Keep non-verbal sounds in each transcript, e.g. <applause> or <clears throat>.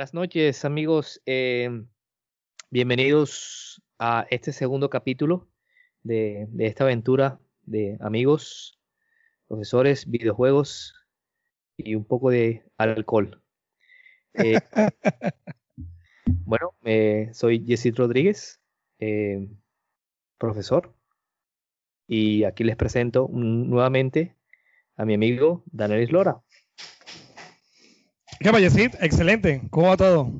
Buenas noches amigos, eh, bienvenidos a este segundo capítulo de, de, esta aventura de amigos, profesores, videojuegos y un poco de alcohol. Eh, <laughs> bueno, eh, soy Jesse Rodríguez, profesor, y aquí les presento nuevamente a mi amigo Daniel Islora. ¿Qué Yesid? Excelente. ¿Cómo va todo?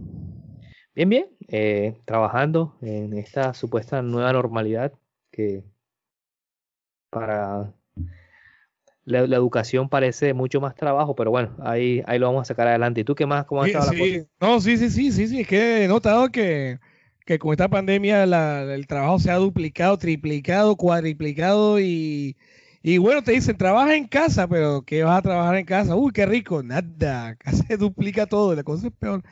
Bien, bien. Eh, trabajando en esta supuesta nueva normalidad que para la, educación parece mucho más trabajo, pero bueno, ahí, ahí lo vamos a sacar adelante. ¿Y tú qué más? ¿Cómo sí, sí. No, sí, sí, sí, sí, sí. Es que he notado que, que con esta pandemia el trabajo se ha duplicado, triplicado, cuadriplicado y y bueno, te dicen, trabaja en casa, pero ¿qué vas a trabajar en casa? Uy, qué rico, nada, <laughs> se duplica todo, la cosa es peor.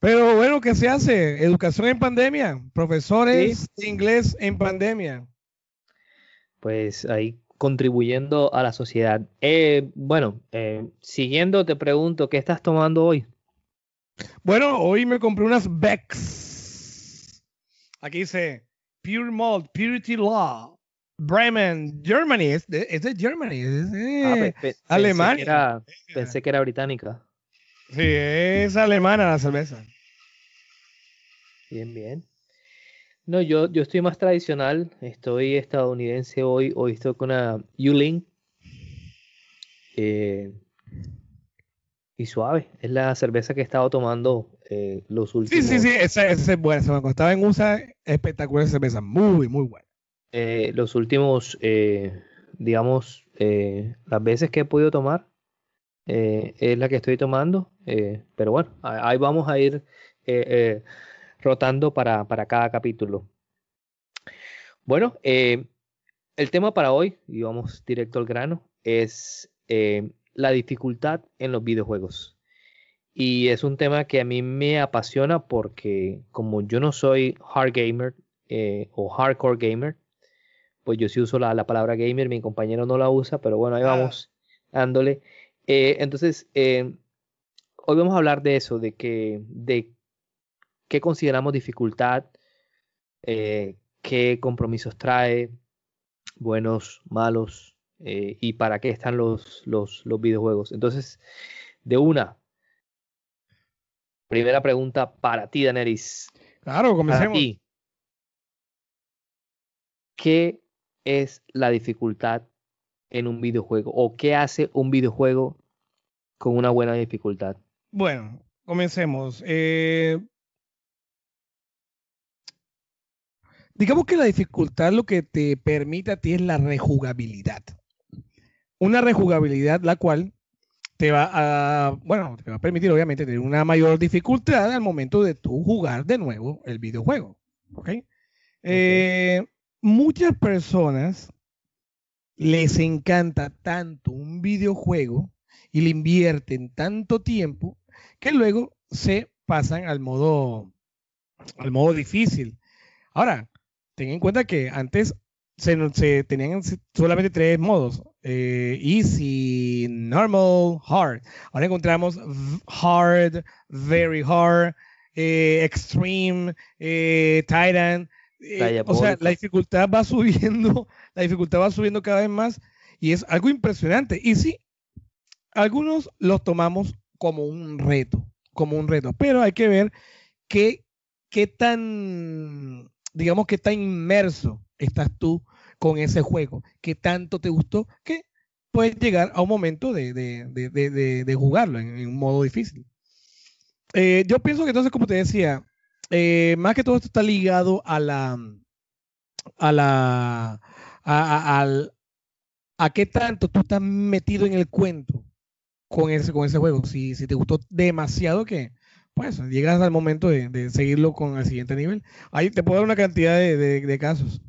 Pero bueno, ¿qué se hace? Educación en pandemia, profesores de inglés en pandemia. Pues ahí contribuyendo a la sociedad. Eh, bueno, eh, siguiendo te pregunto, ¿qué estás tomando hoy? Bueno, hoy me compré unas Becks. Aquí dice Pure Malt, Purity Law, Bremen, Germany, es de, es de Germany, es de ah, Alemania. Pensé que, era, británica. Sí, es alemana la cerveza. Bien, bien. No, yo, yo estoy más tradicional, estoy estadounidense hoy, hoy estoy con una Yuling. Eh, y suave, es la cerveza que he estado tomando eh, los últimos. Sí, sí, sí, esa, esa es buena. Se me costaba en USA, espectacular cerveza, muy, muy buena. Eh, los últimos, eh, digamos, eh, las veces que he podido tomar, es la que estoy tomando, pero bueno, ahí vamos a ir rotando para, para, cada capítulo. Bueno, el tema para hoy, y vamos directo al grano, es la dificultad en los videojuegos. Y es un tema que a mí me apasiona porque como yo no soy hard gamer o hardcore gamer, pues yo sí uso la, palabra gamer, mi compañero no la usa, pero bueno, ahí ah. vamos dándole. Eh, entonces, eh, hoy vamos a hablar de eso, de que, de qué consideramos dificultad, eh, qué compromisos trae, buenos, malos, y para qué están los, los, los videojuegos. Entonces, de una, primera pregunta para ti, Daneris. Claro, comencemos. ¿Qué es la dificultad en un videojuego? ¿O qué hace un videojuego con una buena dificultad? Bueno, comencemos. Eh, digamos que la dificultad lo que te permite a ti es la rejugabilidad. Una rejugabilidad la cual te va a, bueno, te va a permitir obviamente tener una mayor dificultad al momento de tú jugar de nuevo el videojuego. ¿Ok? okay. Eh, muchas personas les encanta tanto un videojuego y le invierten tanto tiempo que luego se pasan al modo al modo difícil. Ahora, ten en cuenta que antes se, tenían solamente tres modos: eh, easy, normal, hard. Ahora encontramos hard, very hard, eh, extreme, eh, titan. Eh, o sea, la dificultad va subiendo, <laughs> la dificultad va subiendo cada vez más y es algo impresionante. Y sí, algunos los tomamos como un reto, como un reto, pero hay que ver qué, qué tan, digamos, qué tan inmerso estás tú con ese juego, qué tanto te gustó, que puedes llegar a un momento de, de, jugarlo en, un modo difícil. Eh, yo pienso que entonces, como te decía, eh, más que todo esto está ligado a la, a la, a, a, qué tanto tú estás metido en el cuento con ese, con ese juego. Si, si te gustó demasiado, que pues llegas al momento de, seguirlo con el siguiente nivel. Ahí te puedo dar una cantidad de, casos.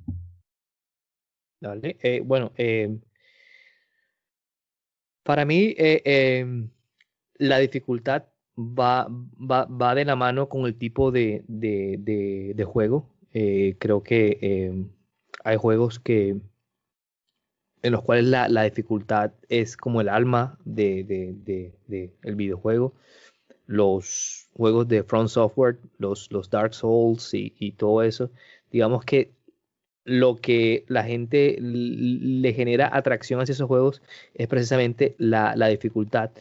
Dale. Eh, bueno, eh, para mí la dificultad va, va, de la mano con el tipo de, de juego. creo que em, hay juegos que en los cuales la, la dificultad es como el alma del de, de, el videojuego. Los juegos de Front Software, los, los Dark Souls y, y, todo eso, digamos que lo que la gente le genera atracción hacia esos juegos es precisamente la, la dificultad.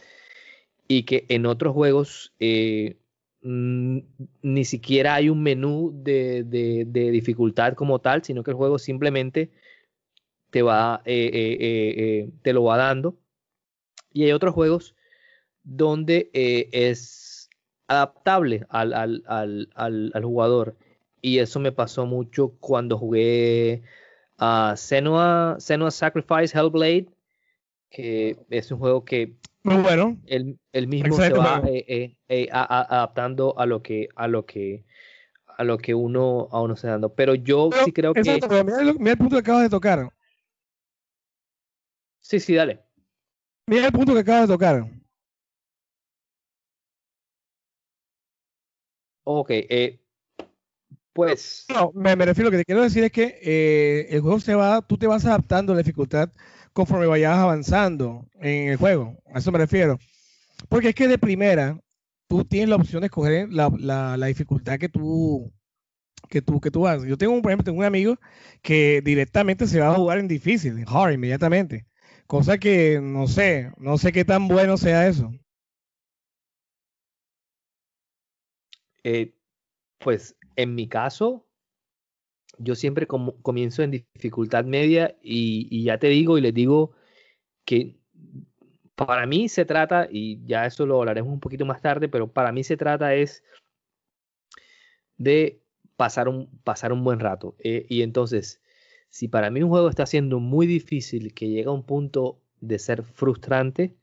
Y que en otros juegos eh, ni siquiera hay un menú de, de, dificultad como tal, sino que el juego simplemente te va, eh, eh, eh, te lo va dando. Y hay otros juegos donde es adaptable al, al, al, al, jugador. Y eso me pasó mucho cuando jugué a Senua, Senua Sacrifice Hellblade, que es un juego que muy bueno. El, mismo se va adaptando a lo que a lo que a lo que uno a uno se dando. Pero yo sí creo que mira el punto que acabas de tocar. Sí, sí, dale. Mira el punto que acabas de tocar. Ok, eh, pues. No, me, refiero a lo que te quiero decir es que eh, el juego se va, tú te vas adaptando a la dificultad conforme vayas avanzando en el juego. A eso me refiero. Porque es que de primera, tú tienes la opción de escoger la, la, dificultad que tú, que tú, que tú haces. Yo tengo, por ejemplo, tengo un amigo que directamente se va a jugar en difícil, en hard, inmediatamente. Cosa que no sé, no sé qué tan bueno sea eso. Eh, pues en mi caso, yo siempre comienzo en dificultad media y, ya te digo y les digo que para mí se trata, y ya eso lo hablaremos un poquito más tarde, pero para mí se trata es de pasar un, pasar un buen rato. Eh, y entonces, si para mí un juego está siendo muy difícil, que llega a un punto de ser frustrante,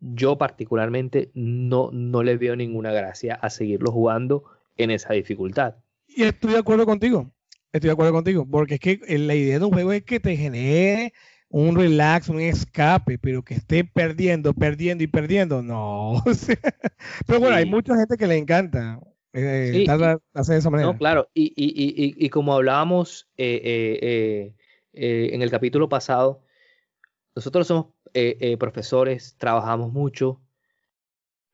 yo particularmente no, no le veo ninguna gracia a seguirlo jugando en esa dificultad. Y estoy de acuerdo contigo, estoy de acuerdo contigo, porque es que la idea de un juego es que te genere un relax, un escape, pero que esté perdiendo, perdiendo y perdiendo, no. <laughs> pero bueno, hay mucha gente que le encanta. Eh, hacer de esa manera. No, claro, y, y, y, y como hablábamos eh, eh, en el capítulo pasado, nosotros somos profesores, trabajamos mucho.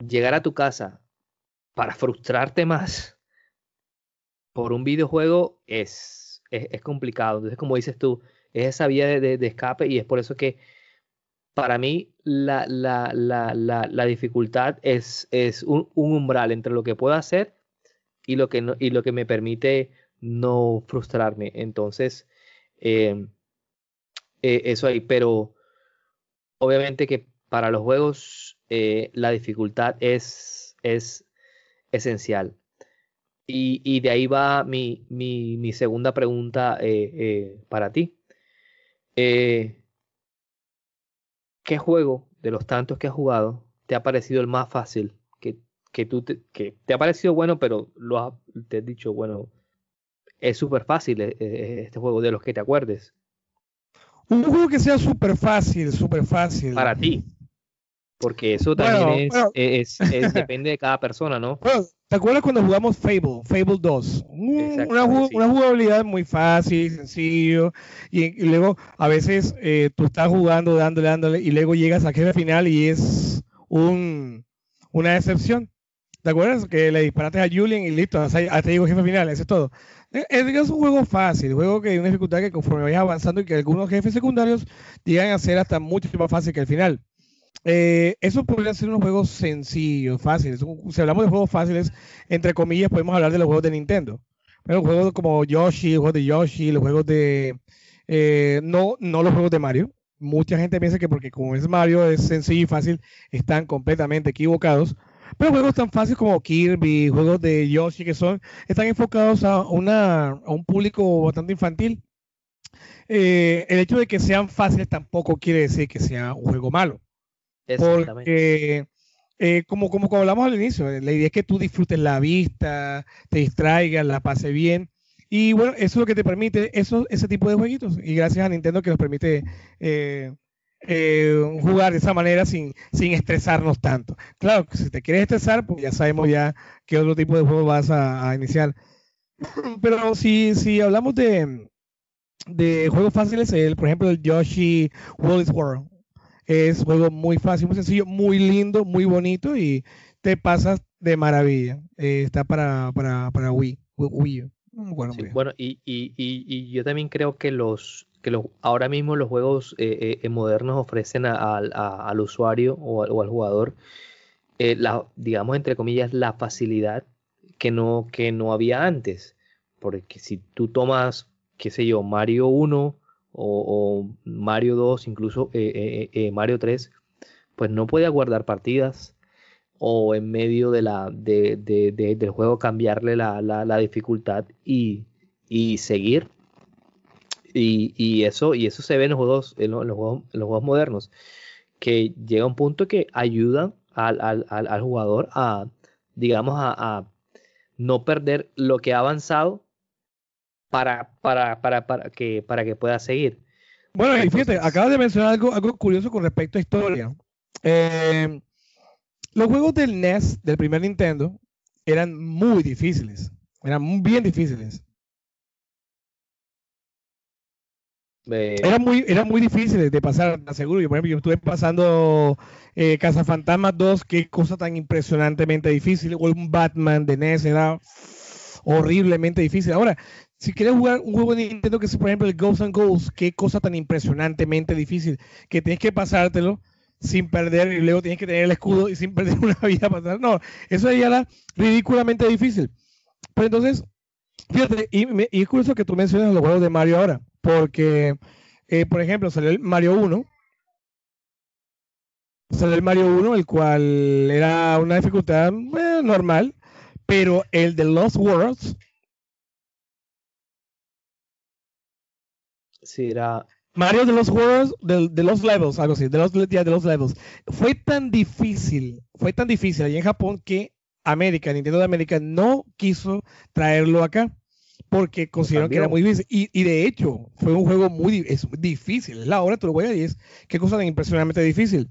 Llegar a tu casa para frustrarte más por un videojuego es, es, complicado. Entonces, como dices tú, es esa vía de, escape y es por eso que para mí la, la, la, la dificultad es, es un, umbral entre lo que puedo hacer y lo que, no, y lo que me permite no frustrarme. Entonces, em, eh, eso ahí, pero obviamente que para los juegos eh, la dificultad es, es esencial. Y, y, de ahí va mi, mi, mi segunda pregunta eh, para ti. ¿Qué juego de los tantos que has jugado te ha parecido el más fácil que tú te, que te ha parecido bueno, pero lo te has dicho, bueno, es súper fácil eh, eh, este juego, de los que te acuerdes. Un juego que sea súper fácil, súper fácil. Para ti. Porque eso también es, <laughs> depende de cada persona, ¿no? ¿Te acuerdas cuando jugamos Fable, Fable 2? una, jugabilidad muy fácil, sencillo, y, luego a veces eh, tú estás jugando, dándole, dándole, y luego llegas a jefe final y es un, una decepción. ¿Te acuerdas? Que le disparaste a Julian y listo, hasta, hasta llegó jefe final, eso es todo. Es, es, un juego fácil, un juego que hay una dificultad que conforme vayas avanzando y que algunos jefes secundarios llegan a ser hasta mucho más fácil que el final. Eh, eso podría ser un juego sencillo, fácil. Si hablamos de juegos fáciles, entre comillas, podemos hablar de los juegos de Nintendo. Pero juegos como Yoshi, los juegos de Yoshi, los juegos de... Eh, no, no los juegos de Mario. Mucha gente piensa que porque como es Mario es sencillo y fácil, están completamente equivocados. Pero juegos tan fáciles como Kirby, juegos de Yoshi, que son, están enfocados a, una, a un público bastante infantil. Eh, el hecho de que sean fáciles tampoco quiere decir que sea un juego malo. Porque eh, como, como, como hablamos al inicio, la idea es que tú disfrutes la vista, te distraigas, la pase bien. Y bueno, eso es lo que te permite eso, ese tipo de jueguitos. Y gracias a Nintendo que nos permite eh, eh, jugar de esa manera sin, sin estresarnos tanto. Claro, si te quieres estresar, pues ya sabemos ya qué otro tipo de juego vas a, iniciar. <clears throat> Pero si, si hablamos de, de juegos fáciles, el, por ejemplo, el Yoshi Woolly's World. Es un juego muy fácil, muy sencillo, muy lindo, muy bonito y te pasas de maravilla. Eh, está para, para, para Wii, Wii Bueno, bueno y, y, y, yo también creo que los que los, ahora mismo los juegos eh, eh, modernos ofrecen al usuario o, al jugador, la, digamos, entre comillas, la facilidad que no, que no había antes. Porque si tú tomas qué sé yo, Mario 1 o, Mario 2, incluso eh, eh, eh, Mario 3, pues no podía guardar partidas o en medio de la, de, del juego cambiarle la, dificultad y, seguir. Y, eso, y eso se ve en los juegos, en los, juegos, modernos, que llega un punto que ayudan al, jugador a, digamos, a, no perder lo que ha avanzado para, para, para, para, que, para que pueda seguir. Bueno, y fíjate, acabas de mencionar algo, algo curioso con respecto a historia. Eh, los juegos del NES, del primer Nintendo, eran muy difíciles. Eran bien difíciles. Eran muy, era muy difíciles de pasar, seguro. Yo, por ejemplo, yo estuve pasando eh, Fantasmas 2, qué cosa tan impresionantemente difícil. O un Batman de NES era horriblemente difícil. Ahora, si quieres jugar un juego de Nintendo que es, por ejemplo, el Ghosts and Goals, qué cosa tan impresionantemente difícil, que tienes que pasártelo sin perder y luego tienes que tener el escudo y sin <laughs> perder una vida pasar. No, eso ya era ridículamente difícil. Pero entonces, fíjate, y, es curioso que tú menciones los juegos de Mario ahora, porque, eh, por ejemplo, salió el Mario 1. Salió el Mario 1, el cual era una dificultad eh, normal, pero el de Lost Worlds Era. Mario de los juegos, de, los levels, algo así, de los, de los levels. Fue tan difícil, fue tan difícil allí en Japón que América, Nintendo de América, no quiso traerlo acá porque consideraron que era muy difícil. Y, de hecho, fue un juego muy es difícil. Es la hora, tú lo juegas y es qué cosa tan impresionantemente difícil.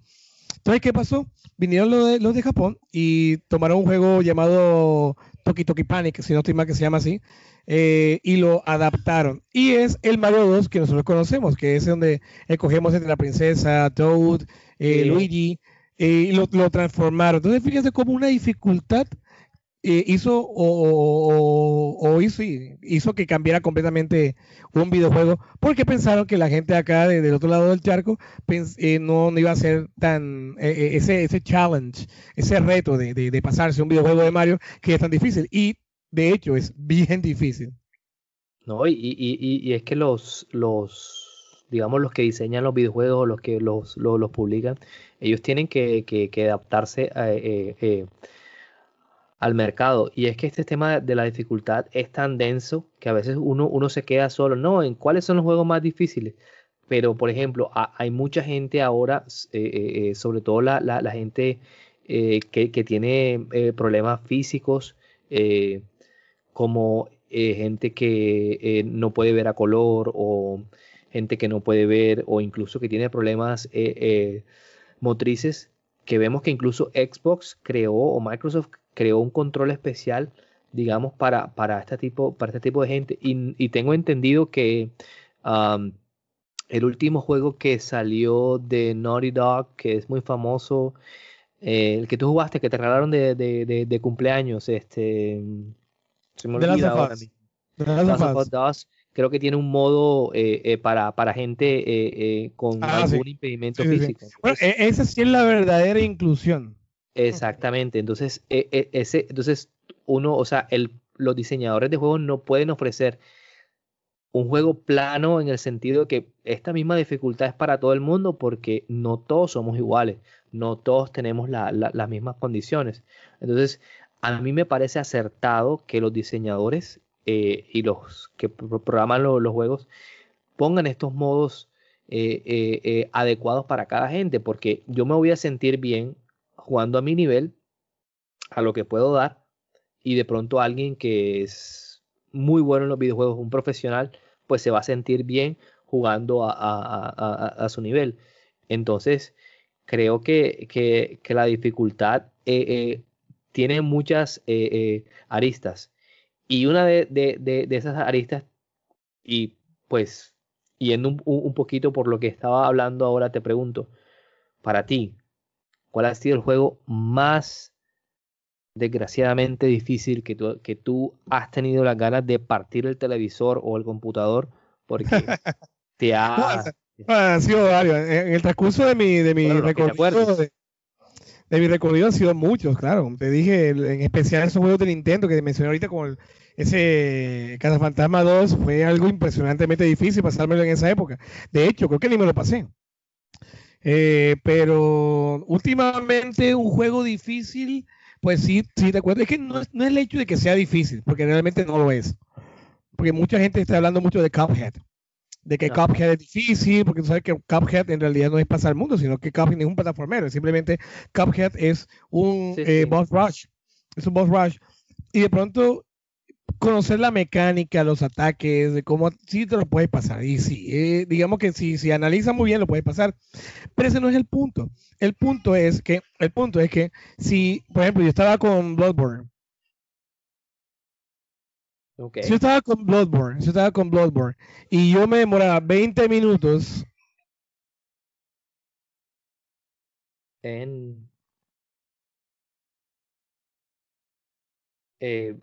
Entonces, ¿qué pasó? Vinieron los de, los de Japón y tomaron un juego llamado Toki Toki Panic, si no estoy mal que se llama así, eh, y lo adaptaron. Y es el Mario 2 que nosotros conocemos, que es donde escogemos entre la princesa, Toad, eh, Luigi, eh, y lo, transformaron. Entonces, fíjense como una dificultad hizo o, hizo, hizo, que cambiara completamente un videojuego porque pensaron que la gente acá del otro lado del charco no, no, iba a ser tan ese, ese challenge, ese reto de, de, de, pasarse un videojuego de Mario que es tan difícil. Y de hecho, es bien difícil. No, y, y, y, es que los, los, digamos, los que diseñan los videojuegos, los que los, los, publican, ellos tienen que, que, adaptarse eh, eh, al mercado. Y es que este tema de la dificultad es tan denso que a veces uno, uno se queda solo. No, ¿en cuáles son los juegos más difíciles? Pero, por ejemplo, hay mucha gente ahora, eh, sobre todo la, la, gente que, que, tiene problemas físicos, como eh, gente que eh, no puede ver a color o gente que no puede ver o incluso que tiene problemas eh, motrices, que vemos que incluso Xbox creó o Microsoft creó un control especial, digamos, para, para, este, tipo, para este tipo de gente. Y, tengo entendido que el último juego que salió de Naughty Dog, que es muy famoso, el que tú jugaste, que te regalaron de, de, de cumpleaños, este... Se me olvida ahora creo que tiene un modo eh, eh, para, para gente eh, con ah, algún impedimento físico. bueno, e, esa sí es la verdadera inclusión. Exactamente. Entonces, ese, entonces uno, o sea, el, los diseñadores de juegos no pueden ofrecer un juego plano en el sentido de que esta misma dificultad es para todo el mundo porque no todos somos iguales, no todos tenemos las mismas condiciones. Entonces, a mí me parece acertado que los diseñadores eh, y los que programan los juegos pongan estos modos eh, eh, adecuados para cada gente, porque yo me voy a sentir bien jugando a mi nivel, a lo que puedo dar, y de pronto alguien que es muy bueno en los videojuegos, un profesional, pues se va a sentir bien jugando a, su nivel. Entonces, creo que, la dificultad tiene muchas aristas. Y una de, esas aristas, y pues, yendo un, un, poquito por lo que estaba hablando ahora, te pregunto, para ti, ¿cuál ha sido el juego más desgraciadamente difícil que tú, que tú has tenido las ganas de partir el televisor o el computador porque <laughs> te ha... ha sido varios. En el transcurso de mi, de mi recorrido de, mi recorrido han sido muchos, claro. Te dije, en especial esos juegos de Nintendo que mencioné ahorita con el, ese Fantasma 2 fue algo impresionantemente difícil pasármelo en esa época. De hecho, creo que ni me lo pasé. Eh, pero últimamente un juego difícil pues sí, sí, te acuerdo. Es que no no es el hecho de que sea difícil, porque realmente no lo es. Porque mucha gente está hablando mucho de Cuphead. De que Cuphead es difícil, porque tú sabes que Cuphead en realidad no es pasar el mundo, sino que Cuphead es un plataformero. Simplemente Cuphead es un eh, boss rush. Es un boss rush. Y de pronto conocer la mecánica, los ataques, de cómo sí te lo puedes pasar. Y sí, eh, digamos que si, si analiza muy bien lo puedes pasar. Pero ese no es el punto. El punto es que, el punto es que si, por ejemplo, yo estaba con Bloodborne. Okay. Si yo estaba con Bloodborne, si yo estaba con Bloodborne y yo me demoraba 20 minutos en eh,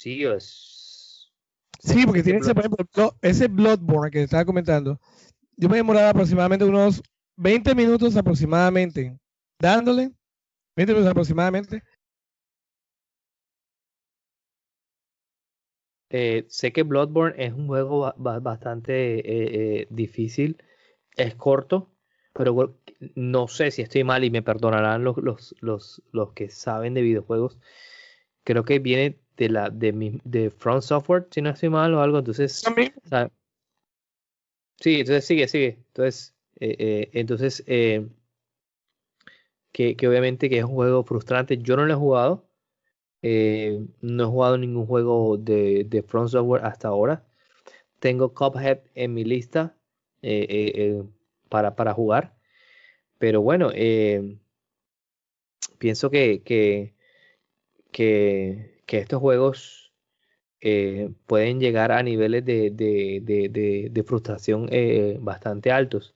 Sí, es. Sí, porque tiene ese, por ejemplo, ese Bloodborne que estaba comentando. Yo me demoraba aproximadamente unos 20 minutos aproximadamente dándole. 20 minutos aproximadamente. Eh, sé que Bloodborne es un juego bastante eh, eh, difícil. Es corto, pero no sé si estoy mal y me perdonarán los, los, los, los que saben de videojuegos. Creo que viene de la de, mi, de Front Software, si no estoy mal o algo, entonces... sí, entonces sigue, sigue. Entonces, eh, eh, entonces eh, que, que, obviamente que es un juego frustrante. Yo no lo he jugado. No he jugado ningún juego de, de Front Software hasta ahora. Tengo Cuphead en mi lista para, para jugar. Pero bueno, pienso que, que, que, que estos juegos eh, pueden llegar a niveles de, frustración eh, bastante altos.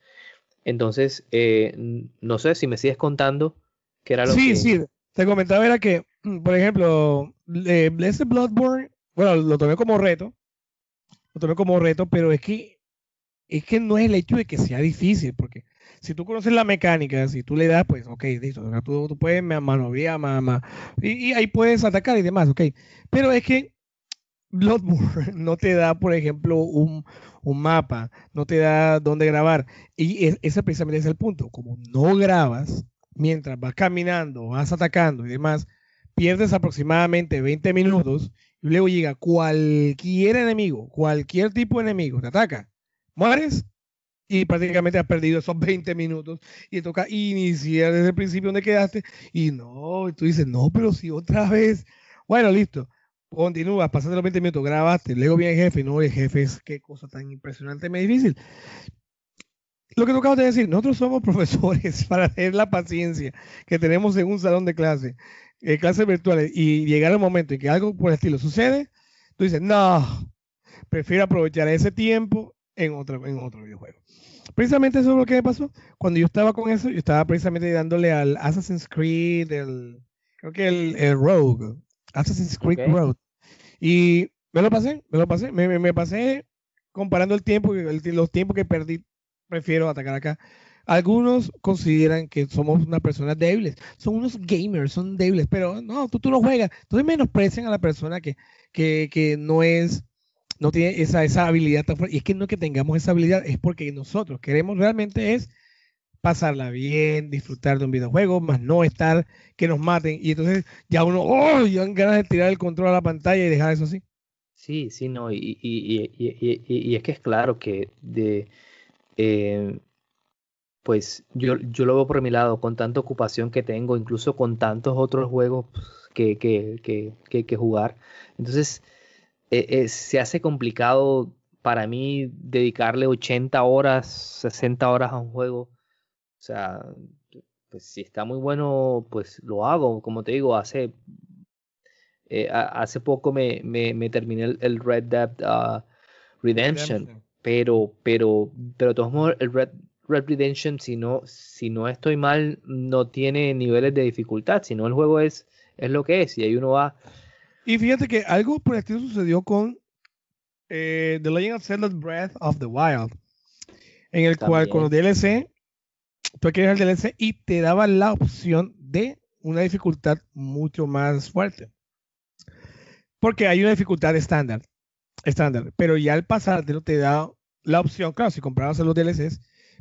Entonces, eh, no sé si me sigues contando qué era lo sí, que... Sí, sí, te comentaba era que, por ejemplo, ese Bloodborne, bueno, lo tomé como reto, lo tomé como reto, pero es que, es que no es el hecho de que sea difícil, porque si tú conoces la mecánica, si tú le das, pues, ok, listo, tú, tú puedes manobrear, mamá, y, ahí puedes atacar y demás, ok. Pero es que Bloodborne <laughs> no te da, por ejemplo, un, un mapa, no te da dónde grabar. Y ese precisamente es el punto. Como no grabas, mientras vas caminando, vas atacando y demás, pierdes aproximadamente 20 minutos y luego llega cualquier enemigo, cualquier tipo de enemigo, te ataca, mueres y prácticamente has perdido esos 20 minutos y toca iniciar desde el principio donde quedaste y no, y tú dices, no, pero si otra vez, bueno, listo, continúas, pasaste los 20 minutos, grabaste, luego viene jefe, no, el jefe es qué cosa tan impresionantemente difícil. Lo que tocaba de decir, nosotros somos <laughs> profesores para tener la paciencia que tenemos en un salón de clase, eh, clases virtuales, y llegar al momento en que algo por el estilo sucede, tú dices, no, prefiero aprovechar ese tiempo en otro, en otro videojuego. Precisamente eso es lo que me pasó. Cuando yo estaba con eso, yo estaba precisamente dándole al Assassin's Creed, el, creo que el, el Rogue, Assassin's Creed Rogue. Y me lo pasé, me lo pasé, me, me, pasé comparando el tiempo, los tiempos que perdí, prefiero atacar acá. Algunos consideran que somos unas personas débiles, son unos gamers, son débiles, pero no, tú, tú no juegas. Entonces menosprecian a la persona que, que, que no es no tiene esa, esa habilidad tan fuerte. Y es que no que tengamos esa habilidad, es porque nosotros queremos realmente es pasarla bien, disfrutar de un videojuego, más no estar que nos maten. Y entonces ya uno, oh, ya dan ganas de tirar el control a la pantalla y dejar eso así. Sí, sí, no, y, y, y, y es que es claro que de, eh, pues yo, yo lo veo por mi lado, con tanta ocupación que tengo, incluso con tantos otros juegos que, que, que, que jugar. Entonces, eh, eh, se hace complicado para mí dedicarle 80 horas, 60 horas a un juego. O sea, pues si está muy bueno, pues lo hago. Como te digo, hace, eh, hace poco me, me, me, terminé el, Red Dead uh, Redemption, pero, pero, pero de todos modos, el Red, Red Redemption, si no, si no estoy mal, no tiene niveles de dificultad, sino el juego es, es lo que es, y ahí uno va. Y fíjate que algo por el estilo sucedió con eh, The Legend of Zelda Breath of the Wild, en el cual con los DLC, tú querías el DLC y te daba la opción de una dificultad mucho más fuerte. Porque hay una dificultad estándar, estándar, pero ya al pasártelo te da la opción, claro, si comprabas los DLCs,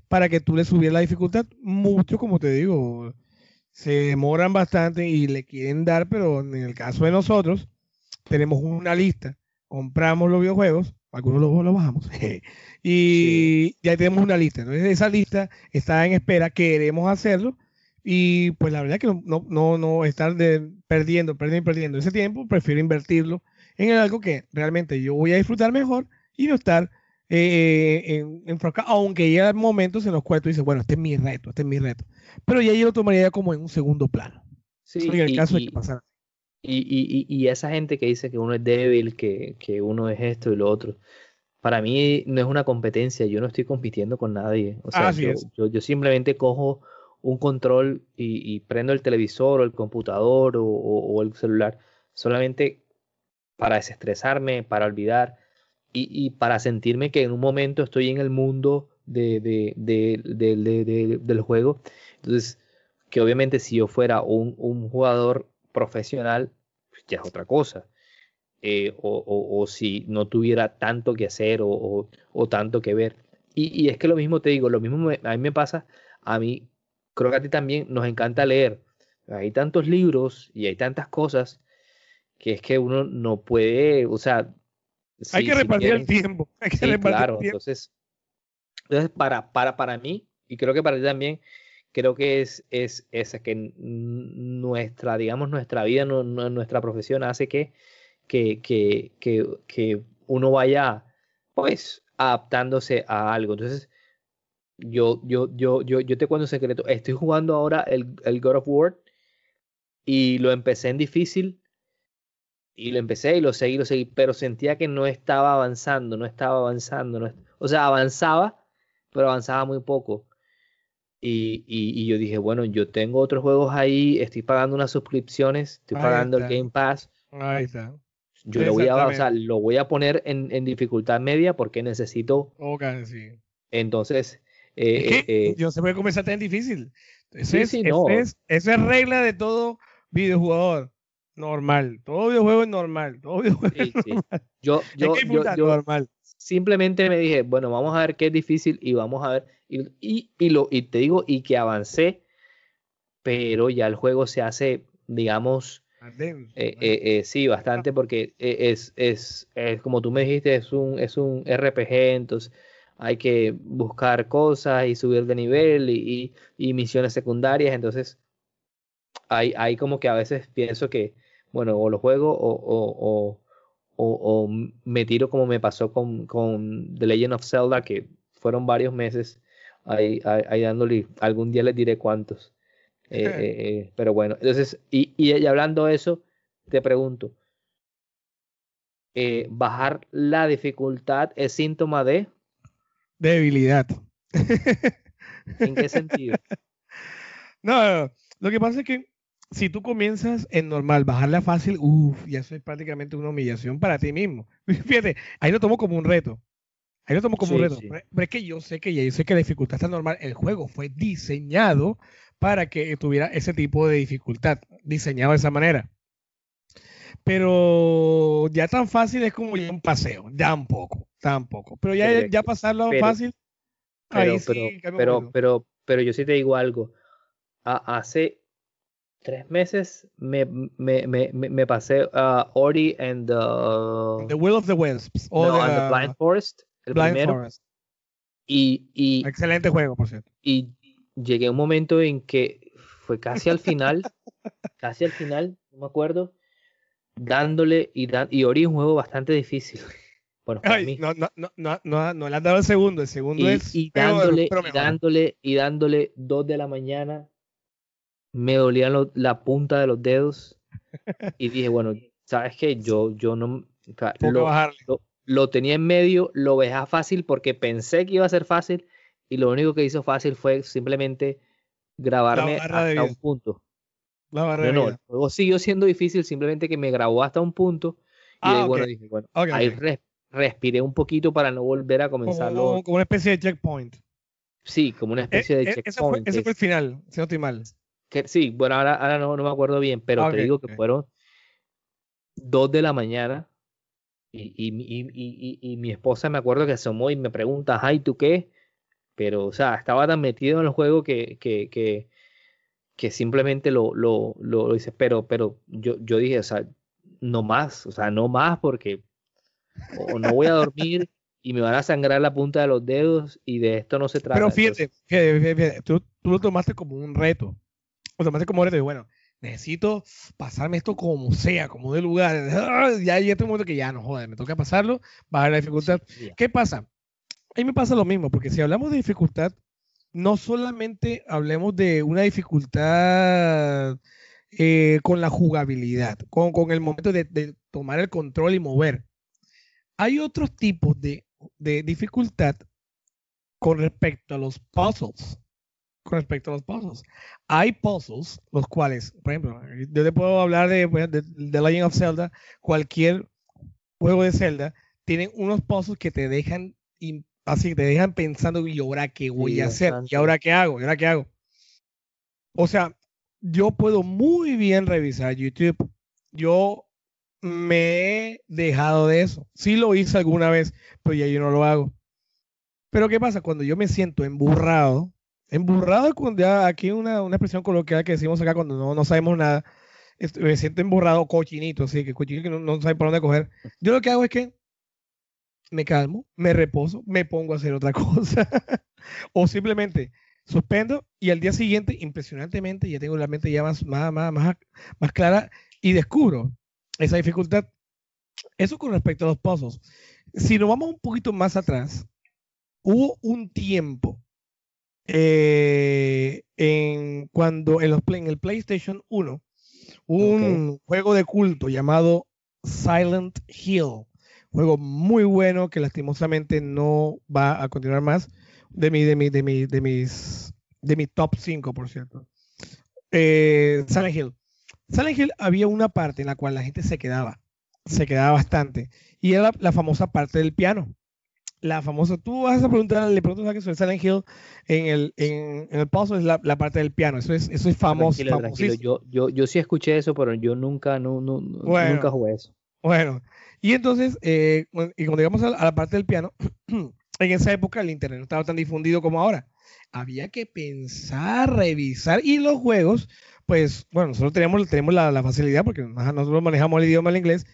para que tú le subieras la dificultad mucho, como te digo, se demoran bastante y le quieren dar, pero en el caso de nosotros, tenemos una lista compramos los videojuegos, algunos los, bajamos, <laughs> y ya tenemos una lista. Entonces, esa lista está en espera, queremos hacerlo, y pues la verdad que no, no, no estar perdiendo, perdiendo, perdiendo ese tiempo, prefiero invertirlo en algo que realmente yo voy a disfrutar mejor y no estar eh, en, en aunque ya el momento se nos cuesta y dice, bueno, este es mi reto, este es mi reto. Pero ya yo lo tomaría como en un segundo plano. Sí, en el caso de que pasara. Y, y, y, esa gente que dice que uno es débil, que, que, uno es esto y lo otro, para mí no es una competencia, yo no estoy compitiendo con nadie. O sea, yo, yo, simplemente cojo un control y, prendo el televisor o el computador o, o, el celular solamente para desestresarme, para olvidar y, para sentirme que en un momento estoy en el mundo de, de, de, del juego. Entonces, que obviamente si yo fuera un, jugador profesional, pues, ya es otra cosa. Eh, o, si no tuviera tanto que hacer o, tanto que ver. Y, es que lo mismo te digo, lo mismo a mí me pasa, a mí, creo que a ti también nos encanta leer. Hay tantos libros y hay tantas cosas que es que uno no puede, o sea... <laughs> hay que repartir el tiempo. Hay que repartir claro, entonces, entonces para, para, para mí, y creo que para ti también, creo que es, es, es que nuestra, digamos, nuestra vida, nuestra profesión hace que, que, que, que, uno vaya, pues, adaptándose a algo. Entonces, yo, yo, yo, yo, yo te cuento un secreto. Estoy jugando ahora el, el God of War y lo empecé en difícil y lo empecé y lo seguí, lo seguí, pero sentía que no estaba avanzando, no estaba avanzando, no, o sea, avanzaba, pero avanzaba muy poco. Y, y, yo dije, bueno, yo tengo otros juegos ahí, estoy pagando unas suscripciones, estoy pagando el Game Pass. Ahí está. Yo lo voy, a, o sea, lo voy a poner en, en dificultad media porque necesito. Okay, sí. Entonces. Eh, eh, yo se puede comenzar tan difícil. Eso, es, no. es, eso es regla de todo videojugador normal. Todo videojuego es normal. Todo <laughs> videojuego sí, sí. Yo, yo, yo, yo, normal. simplemente me dije, bueno, vamos a ver qué es difícil y vamos a ver y, y, lo, y te digo, y que avancé, pero ya el juego se hace, digamos, eh, eh, eh, sí, bastante, porque es, es, es, como tú me dijiste, es un, es un RPG, entonces hay que buscar cosas y subir de nivel y, y, misiones secundarias, entonces hay, hay como que a veces pienso que, bueno, o lo juego o, o, o, o me tiro como me pasó con, con The Legend of Zelda, que fueron varios meses ahí, ahí, dándole, algún día les diré cuántos. Eh, eh, eh, pero bueno, entonces, y, y, hablando de eso, te pregunto, ¿bajar la dificultad es síntoma de? Debilidad. ¿En qué sentido? <laughs> No, lo que pasa es que si tú comienzas en normal, bajarla fácil, uff, ya eso es prácticamente una humillación para ti mismo. <laughs> Fíjate, ahí lo tomo como un reto. Ahí lo tomo como un reto. Pero es que yo sé que ya yo sé que la dificultad está normal. El juego fue diseñado para que tuviera ese tipo de dificultad, diseñado de esa manera. Pero ya tan fácil es como ya un paseo, ya un poco, tampoco. Pero ya, ya pasarlo fácil. Pero, sí, pero, pero, pero, yo sí te digo algo. hace tres meses me, me, me, me pasé uh, Ori and the, the Will of the Wisps. No, and the Blind Forest el primero. Y, y, Excelente juego, por cierto. Y llegué a un momento en que fue casi al final, <laughs> casi al final, no me acuerdo, dándole y, y Ori es un juego bastante difícil. Bueno, para mí. No, no, no, no, no, le han dado el segundo, el segundo es. Y dándole, y dándole, y dándole dos de la mañana, me dolían la punta de los dedos. <laughs> y dije, bueno, ¿sabes qué? Yo, yo no. lo, lo, tenía en medio, lo dejé fácil porque pensé que iba a ser fácil. Y lo único que hizo fácil fue simplemente grabarme hasta un punto. La no, no, el juego siguió siendo difícil, simplemente que me grabó hasta un punto. Y ah, bueno, dije, bueno, ahí respiré un poquito para no volver a comenzarlo. Como, una especie de checkpoint. Sí, como una especie de checkpoint. Ese fue, el final, si no estoy mal. Que, sí, bueno, ahora, ahora no, no, me acuerdo bien, pero te digo que fueron dos de la mañana y, y, y, y, mi esposa me acuerdo que asomó y me pregunta, ay, ¿tú qué? Pero, o sea, estaba tan metido en el juego que, que, que, que simplemente lo, lo, lo, lo hice. Pero, pero yo, yo dije, o sea, no más, o sea, no más porque o no voy a dormir y me van a sangrar la punta de los dedos y de esto no se trata. Pero fíjate, fíjate, tú, tú, lo tomaste como un reto. Tomaste como y bueno, necesito pasarme esto como sea, como de lugar. <laughs> Ya hay este momento que ya no joder, me toca pasarlo, bajar la dificultad. ¿Qué pasa? A mí me pasa lo mismo, porque si hablamos de dificultad, no solamente hablemos de una dificultad eh, con la jugabilidad, con, con el momento de, de, tomar el control y mover hay otros tipos de, dificultad con respecto a los puzzles. Con respecto a los puzzles. Hay puzzles, los cuales, por ejemplo, yo te puedo hablar de, The Legend of Zelda, cualquier juego de Zelda, tienen unos puzzles que te dejan así, te dejan pensando, ¿y ahora qué voy a hacer? ¿Y ahora qué hago? ¿Y ahora qué hago? O sea, yo puedo muy bien revisar YouTube. Yo me he dejado de eso. Sí lo hice alguna vez, pero ya yo no lo hago. Pero ¿qué pasa? Cuando yo me siento emburrado, emburrado cuando ya aquí una, una expresión coloquial que decimos acá cuando no, no sabemos nada, me siento emburrado, cochinito, así que cochinito que no, no sabe por dónde coger. Yo lo que hago es que me calmo, me reposo, me pongo a hacer otra <laughs> cosa. o simplemente suspendo y al día siguiente, impresionantemente, ya tengo la mente ya más, más, más, más clara y descubro esa dificultad. Eso con respecto a los pozos. Si nos vamos un poquito más atrás, hubo un tiempo eh, en cuando en, los en el PlayStation 1 un juego de culto llamado Silent Hill. Juego muy bueno que lastimosamente no va a continuar más. De mi, de mi, de mi, de mis, de mi top 5, por cierto. Eh, Silent Hill. Silent Hill había una parte en la cual la gente se quedaba, se quedaba bastante, y era la, famosa parte del piano. La famosa, tú vas a preguntar, le preguntas a que sobre Silent Hill en el, en, el paso es la, parte del piano, eso es, eso es famoso. Yo, yo, yo sí escuché eso, pero yo nunca, no, no, nunca jugué eso. Bueno, y entonces, eh, y cuando llegamos a la parte del piano, <clears throat> en esa época el internet no estaba tan difundido como ahora. Había que pensar, revisar, y los juegos pues bueno, nosotros tenemos, tenemos la, facilidad porque nosotros manejamos el idioma en inglés,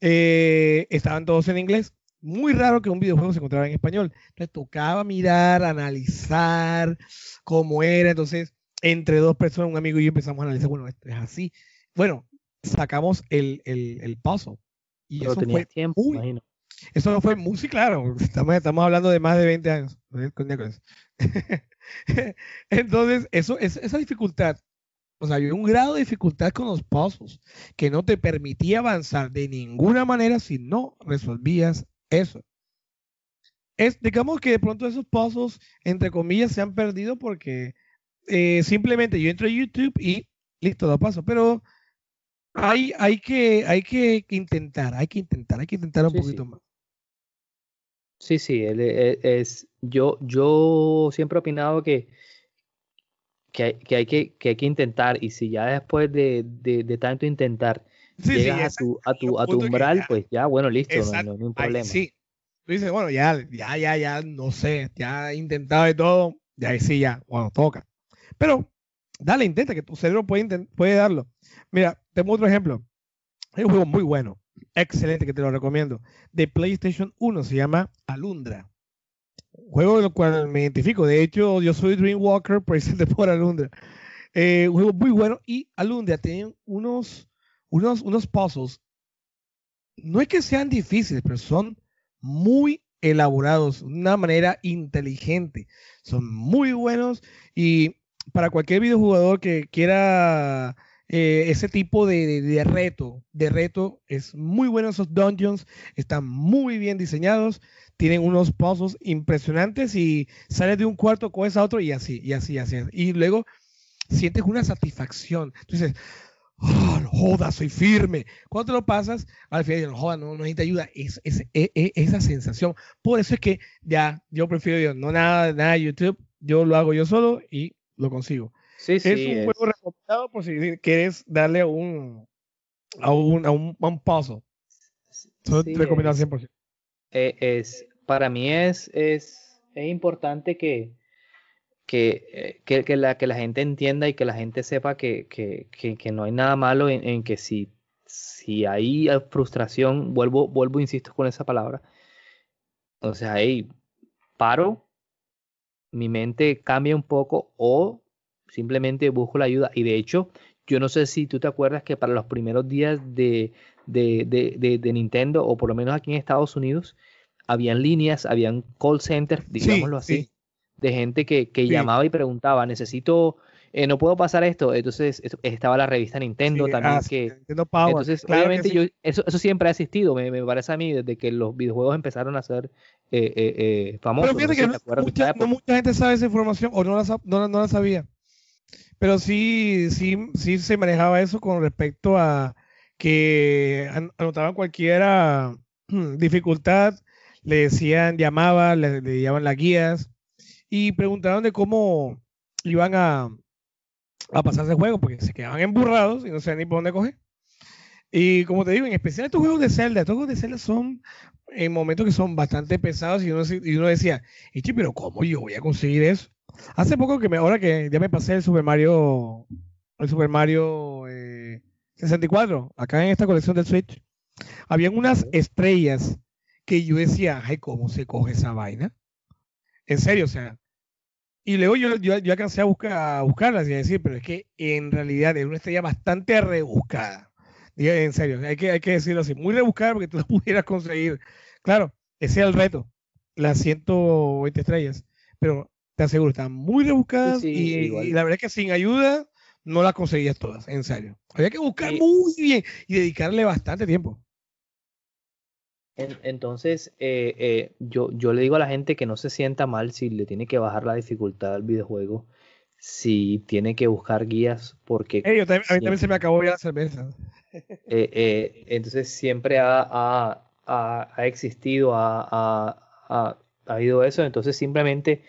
eh, estaban todos en inglés. Muy raro que un videojuego se encontrara en español. Entonces tocaba mirar, analizar cómo era. Entonces, entre dos personas, un amigo y yo empezamos a analizar, bueno, esto es así. Bueno, sacamos el, el, el puzzle. Y eso fue tiempo, imagino. Eso no fue muy, claro. Estamos, estamos hablando de más de 20 años. <laughs> Entonces, eso, esa dificultad o sea, había un grado de dificultad con los puzzles que no te permitía avanzar de ninguna manera si no resolvías eso. Es, digamos que de pronto esos puzzles, entre comillas, se han perdido porque eh, simplemente yo entro a YouTube y listo, lo paso. Pero hay, hay, que, hay que intentar, hay que intentar, hay que intentar un poquito más. Sí, sí, es, es, yo, yo siempre he opinado que que hay que, hay que, que, hay que intentar y si ya después de, de, tanto intentar llegas a, tu, a, tu, a tu umbral, pues ya, bueno, listo, no, no, hay un problema. sí, tú dices, bueno, ya, ya, ya, ya, no sé, ya he intentado de todo, ya sí, ya, bueno, toca. Pero dale, intenta, que tu cerebro puede, puede darlo. Mira, tengo otro ejemplo. Hay un juego muy bueno, excelente, que te lo recomiendo, de PlayStation 1, se llama Alundra. juego de lo cual me identifico. De hecho, yo soy Dreamwalker, presente <laughs> por Alundra. Eh, un juego muy bueno y Alundra tiene unos, unos, unos puzzles. No es que sean difíciles, pero son muy elaborados, de una manera inteligente. Son muy buenos y para cualquier videojugador que quiera eh, ese tipo de, de, reto, de reto, es muy bueno esos dungeons, están muy bien diseñados, tienen unos puzzles impresionantes y sales de un cuarto, coges a otro y así, y así, y así. Y luego sientes una satisfacción. Entonces, oh, no joda, soy firme. Cuando te lo pasas, al final, joda, no, no necesita ayuda. Es, es, es, e, esa sensación. Por eso es que ya, yo prefiero yo, no nada, nada YouTube, yo lo hago yo solo y lo consigo. Sí, sí, es un juego recomendado por si quieres darle un, a un, a un, a un puzzle. Sí, recomendado 100%. Eh, es, para mí es, es, es importante que, que, que, que, la, que la gente entienda y que la gente sepa que, que, que no hay nada malo en, en, que si, si hay frustración, vuelvo, vuelvo, insisto con esa palabra. O sea, hey, paro, mi mente cambia un poco o simplemente busco la ayuda. Y de hecho, yo no sé si tú te acuerdas que para los primeros días de, de, de, de, de Nintendo, o por lo menos aquí en Estados Unidos, habían líneas, habían call centers, digámoslo sí, así, sí. De gente que, que Sí. llamaba y preguntaba, necesito, eh, no puedo pasar esto. Entonces es- estaba la revista Nintendo Sí, también ah, que... Nintendo Power. Entonces, Claro que obviamente, sí. yo, eso, eso siempre ha existido, me, me parece a mí, desde que los videojuegos empezaron a ser eh, eh, famosos. Pero fíjate no sé que no, mucha, época. no mucha gente sabe esa información o no la, no, no la sabía. Pero sí, sí, sí se manejaba eso con respecto a que an- anotaban cualquier ah, <clears throat> dificultad, le decían, llamaban, le, le llamaban las guías y preguntaban de cómo iban a, a pasar ese juego, porque se quedaban emburrados y no sabían ni por dónde coger. Y como te digo, en especial estos juegos de Zelda, estos juegos de Zelda son en momentos que son bastante pesados y uno, y uno decía, "Eche, pero ¿cómo yo voy a conseguir eso? Hace poco que me, ahora que ya me pasé el Super Mario, el Super Mario eh, 64, acá en esta colección del Switch, habían unas estrellas que yo decía, ay, ¿cómo se coge esa vaina? En serio, o sea. Y luego yo, yo, yo alcancé a, buscar, a buscarlas y a decir, pero es que en realidad es una estrella bastante rebuscada. Diga, En serio, hay que, hay que decirlo así, muy rebuscada porque tú <laughs> la pudieras conseguir. Claro, ese era el reto, las 120 estrellas, pero te aseguro, están muy rebuscadas Sí, y, y la verdad es que sin ayuda no las conseguías todas, en serio. Había que buscar Sí. muy bien y dedicarle bastante tiempo. En- Entonces, eh, eh, yo, yo le digo a la gente que no se sienta mal si le tiene que bajar la dificultad al videojuego, si tiene que buscar guías, porque Ey, yo también- a mí Sí. también se me acabó ya la cerveza. <laughs> eh, entonces siempre ha, ha- ha- ha existido, ha, ha- ha- ha habido eso, entonces simplemente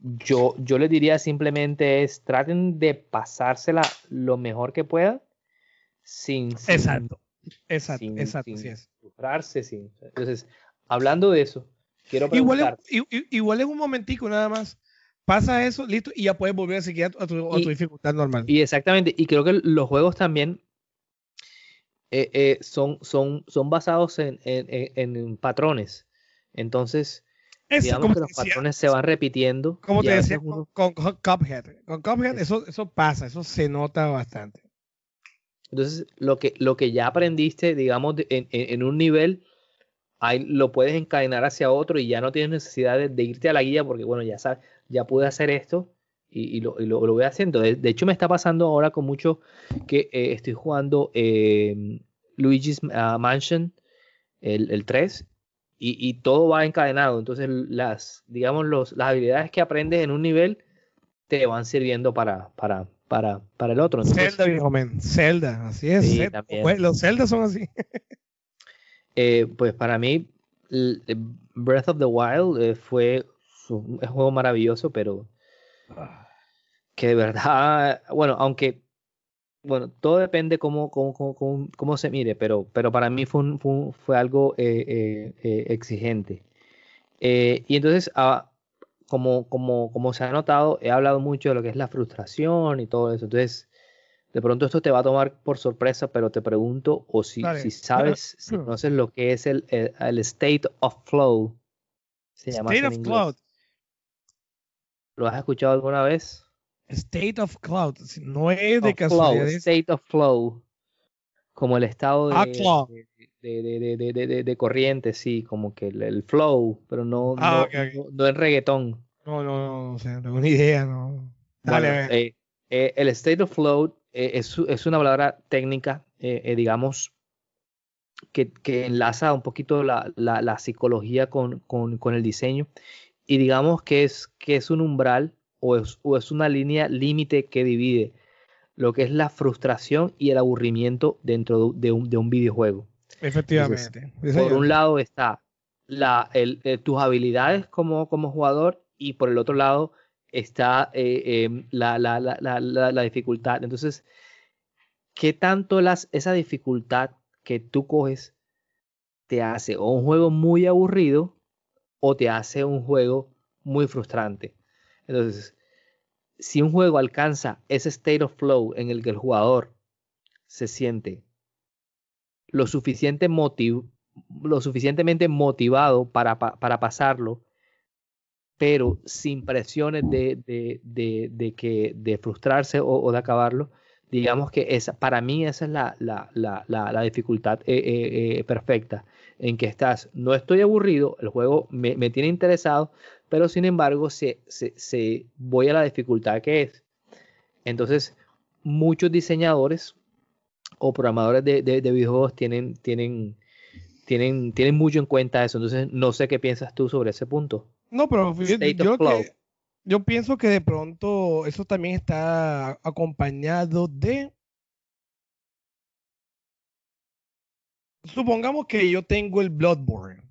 yo, yo les diría simplemente es traten de pasársela lo mejor que puedan sin, sin- Exacto, exacto, sin- exacto, sin así es. Sin- Entonces, hablando de eso, quiero preguntar, igual es un momentico nada más. Pasa eso, listo, y ya puedes volver a seguir a tu, a tu- a Y- tu dificultad normal. y exactamente, y creo que los juegos también eh, eh, son, son, son basados en, en- en- en patrones. Entonces, Eso, digamos como que los decía, patrones se van repitiendo. como te decía uno- con, con Cuphead. Con Cuphead Es- eso, eso pasa, eso se nota bastante. Entonces, lo que, lo que ya aprendiste, digamos, en, en- un nivel, ahí lo puedes encadenar hacia otro y ya no tienes necesidad de, irte a la guía porque, bueno, ya sabes, ya pude hacer esto y, y lo, lo- voy haciendo. De, hecho, me está pasando ahora con mucho que eh, estoy jugando eh, Luigi's ah, Mansion, el, el 3, y, y todo va encadenado. Entonces, las, digamos, los, las habilidades que aprendes en un nivel te van sirviendo para, para, para, para el otro. Entonces, Zelda, viejo men. Zelda, así es. Sí, Zelda. también. Pues, Los Zelda son así. Eh, pues para mí, eh, Breath of the Wild eh, fue un juego maravilloso, pero que de verdad, <laughs> bueno, aunque, bueno, todo depende cómo, cómo, cómo, cómo- se mire, pero, pero para mí fue, un- fue, un- fue algo eh, eh, eh, exigente. Y entonces, ah, como, como, como se ha notado, he hablado mucho de lo que es la frustración y todo eso. Entonces, de pronto esto te va a tomar por sorpresa, pero te pregunto, o si, Dale. si <laughs> sabes, si conoces lo que es el, el, el state of flow. Se llama State of inglés. Cloud. ¿Lo has escuchado alguna vez? State of Cloud. No es de Of flow, casualidad. es- state of flow. Como el estado de, flow. de, de, de, de, de- de- de corriente, sí, como que el, el flow, pero no, Ah, no, ok, ok. no, no en reggaetón. No, no, no, o sea, no tengo ni idea, no. Dale, Bueno, eh, eh, el state of flow eh, es, es una palabra técnica, eh, eh, digamos, que, que enlaza un poquito la, la- la psicología con, con- con el diseño y digamos que es, que es un umbral o es, o es una línea límite que divide lo que es la frustración y el aburrimiento dentro de un, de un videojuego. Efectivamente. Por un lado está la, el- eh, tus habilidades como, como jugador y por el otro lado está eh, em, la, la- la- la- la- la dificultad. Entonces, ¿qué tanto las, esa dificultad que tú coges te hace o un juego muy aburrido o te hace un juego muy frustrante? Entonces, si un juego alcanza ese state of flow en el que el jugador se siente lo, suficiente motiv- lo suficientemente motivado para, pa- para pasarlo, pero sin presiones de, de, de- que, de frustrarse o, de acabarlo, digamos que esa, para mí esa es la, la, la, la, la dificultad eh, eh, eh, perfecta, en que estás, no estoy aburrido, el juego me, me tiene interesado, pero sin embargo se, se, se voy a la dificultad que es. Entonces, muchos diseñadores o programadores de, de- de videojuegos tienen, tienen, tienen, tienen mucho en cuenta eso. Entonces, no sé qué piensas tú sobre ese punto. No, pero State yo, que- yo pienso que de pronto eso también está acompañado de. Supongamos que yo tengo el Bloodborne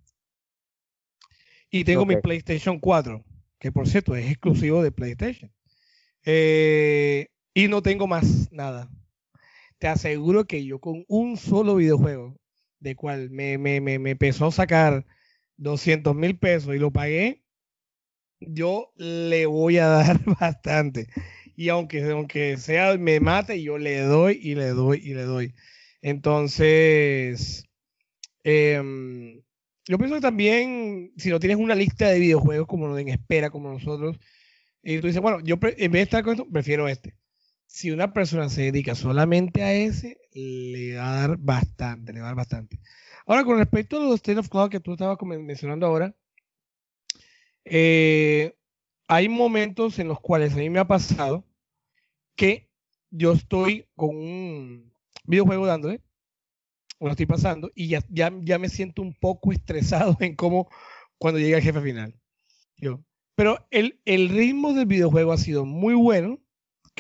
y tengo mi Ok. PlayStation 4, que por cierto es exclusivo de PlayStation, eh, y no tengo más nada. Te aseguro que yo con un solo videojuego, de cual me, me, me, me empezó sacar 200 mil pesos y lo pagué, yo le voy a <laughs> dar bastante. Y aunque, aunque sea me mate, yo le doy y le doy y le doy. Entonces, em, yo pienso que también, si no tienes una lista de videojuegos como en espera, como nosotros, y tú dices, bueno, yo en vez de estar con esto, prefiero este. Si una persona se dedica solamente a ese, le va a dar bastante, le va a dar bastante. Ahora, con respecto a los State of Cloud que tú estabas mencionando ahora, eh, hay momentos en los cuales a mí me ha pasado que yo estoy con un videojuego dándole, o lo estoy pasando, y ya, ya, ya me siento un poco estresado en cómo cuando llega el jefe final. Yo. Pero el, el ritmo del videojuego ha sido muy bueno,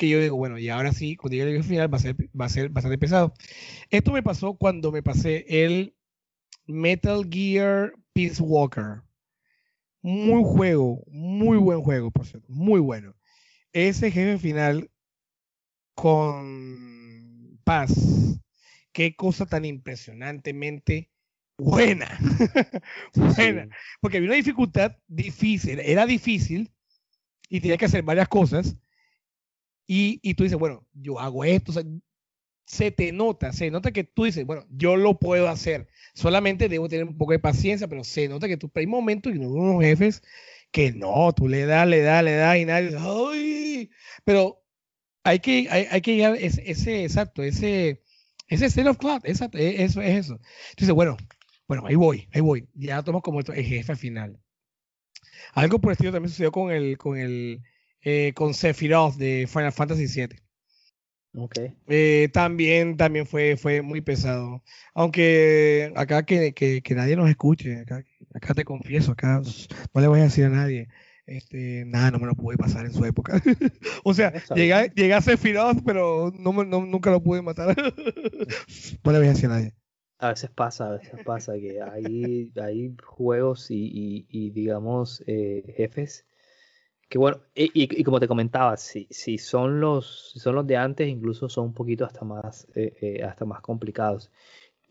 que yo digo, bueno, y ahora sí, cuando llegue el jefe final va a ser, va a ser bastante pesado. Esto me pasó cuando me pasé el Metal Gear Peace Walker. Muy juego, muy buen juego, por cierto, muy bueno. Ese jefe final con paz, qué cosa tan impresionantemente buena. <laughs> buena. Sí. Porque había una dificultad difícil, era difícil y tenía que hacer varias cosas. Y, y tú dices, bueno, yo hago esto. o sea, se te nota, se nota que tú dices, bueno, yo lo puedo hacer. Solamente debo tener un poco de paciencia, pero se nota que tú, hay momentos y unos jefes que no, tú le das, le das, le das y nadie, ¡ay! Pero hay que, hay, hay que llegar ese, ese, exacto, ese, ese state of cloud, exacto, e- eso es eso. Entonces, bueno, bueno, ahí voy, ahí voy. Ya tomo como el jefe final. Algo por el estilo también sucedió con el, con el, eh, con Sephiroth de Final Fantasy VII. Ok. Eh, también, también fue, fue muy pesado. Aunque acá que, que, que nadie nos escuche, acá, acá te confieso, acá no le voy a decir a nadie. Este, nada, no me lo pude pasar en su época. <laughs> o sea, llegué, a- bien. llegué a Sephiroth, pero no, no- nunca lo pude matar. <laughs> no le voy a decir a nadie. A veces pasa, a veces pasa que hay, hay juegos y, y- y, digamos, eh, jefes que bueno, y, como te comentaba, si, si son los, si son los de antes, incluso son un poquito hasta más, eh, eh, hasta más complicados.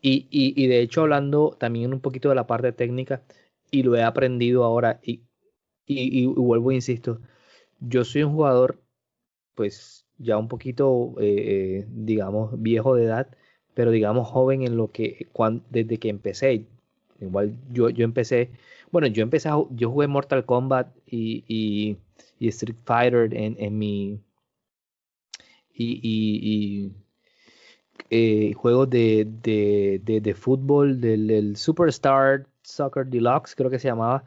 Y, y- de hecho, hablando también un poquito de la parte técnica, y lo he aprendido ahora, y, y, vuelvo insisto, yo soy un jugador, pues ya un poquito, eh, digamos, viejo de edad, pero digamos joven en lo que, cuan- desde que empecé, igual yo, yo empecé, bueno, yo empecé, a, yo jugué Mortal Kombat y, y, Street Fighter en, en mi... Y, y, eh, juegos de, de, de, de fútbol, del, del, Superstar Soccer Deluxe, creo que se llamaba.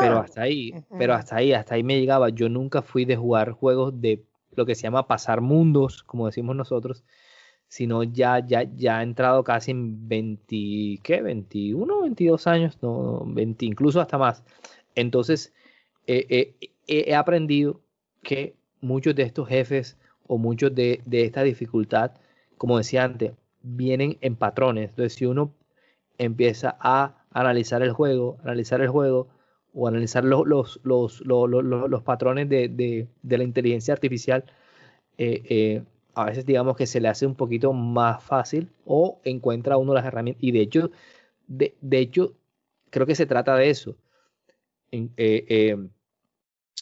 Pero hasta ahí, pero hasta ahí, hasta ahí me llegaba. Yo nunca fui de jugar juegos de lo que se llama pasar mundos, como decimos nosotros, sino ya, ya, ya he entrado casi en 20, ¿qué? 21, 22 años, no, 20, incluso hasta más. Entonces, eh, eh, he aprendido que muchos de estos jefes o muchos de, esta dificultad, como decía antes, vienen en patrones. Entonces, si uno empieza a analizar el juego, analizar el juego o analizar los, patrones de, la inteligencia artificial, eh, eh, a veces digamos que se le hace un poquito más fácil o encuentra uno las herramientas. Y de hecho, de, hecho, creo que se trata de eso. Eh,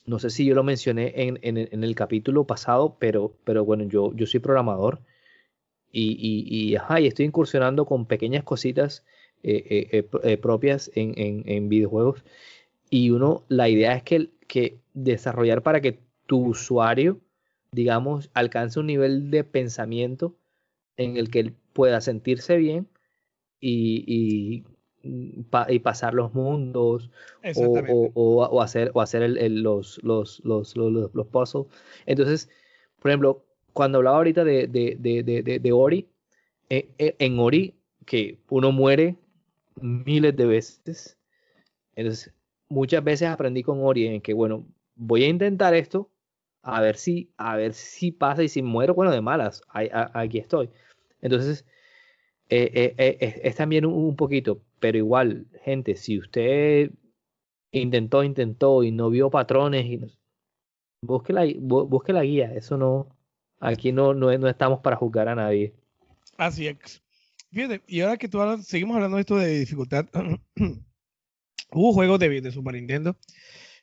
no sé si yo lo mencioné en, el capítulo pasado, pero, pero bueno, yo, yo soy programador y, y, ajá, y estoy incursionando con pequeñas cositas eh, propias en, en, videojuegos. Y uno, la idea es que, que desarrollar para que tu usuario digamos, alcance un nivel de pensamiento en el que él pueda sentirse bien y, mm, y pasar los mundos o, o, o, hacer, o hacer el, el, los, los, los, los, los puzzles. Entonces, por ejemplo, cuando hablaba ahorita de, de, de, de, Ori, eh, eh, en Ori, que uno muere miles de veces, entonces muchas veces aprendí con Ori en que, bueno, voy a intentar esto, a ver si, a ver si pasa y si muero, bueno, de malas, aquí estoy. Entonces, eh, eh, eh, es también un, poquito, pero igual, gente, si usted intentó, intentó y no vio patrones, y busque, la, busque la guía, eso no, aquí no, no, no estamos para juzgar a nadie. Así es. Fíjate, y ahora que tú hablas, seguimos hablando de esto de dificultad, <clears throat> hubo juegos de, de Super Nintendo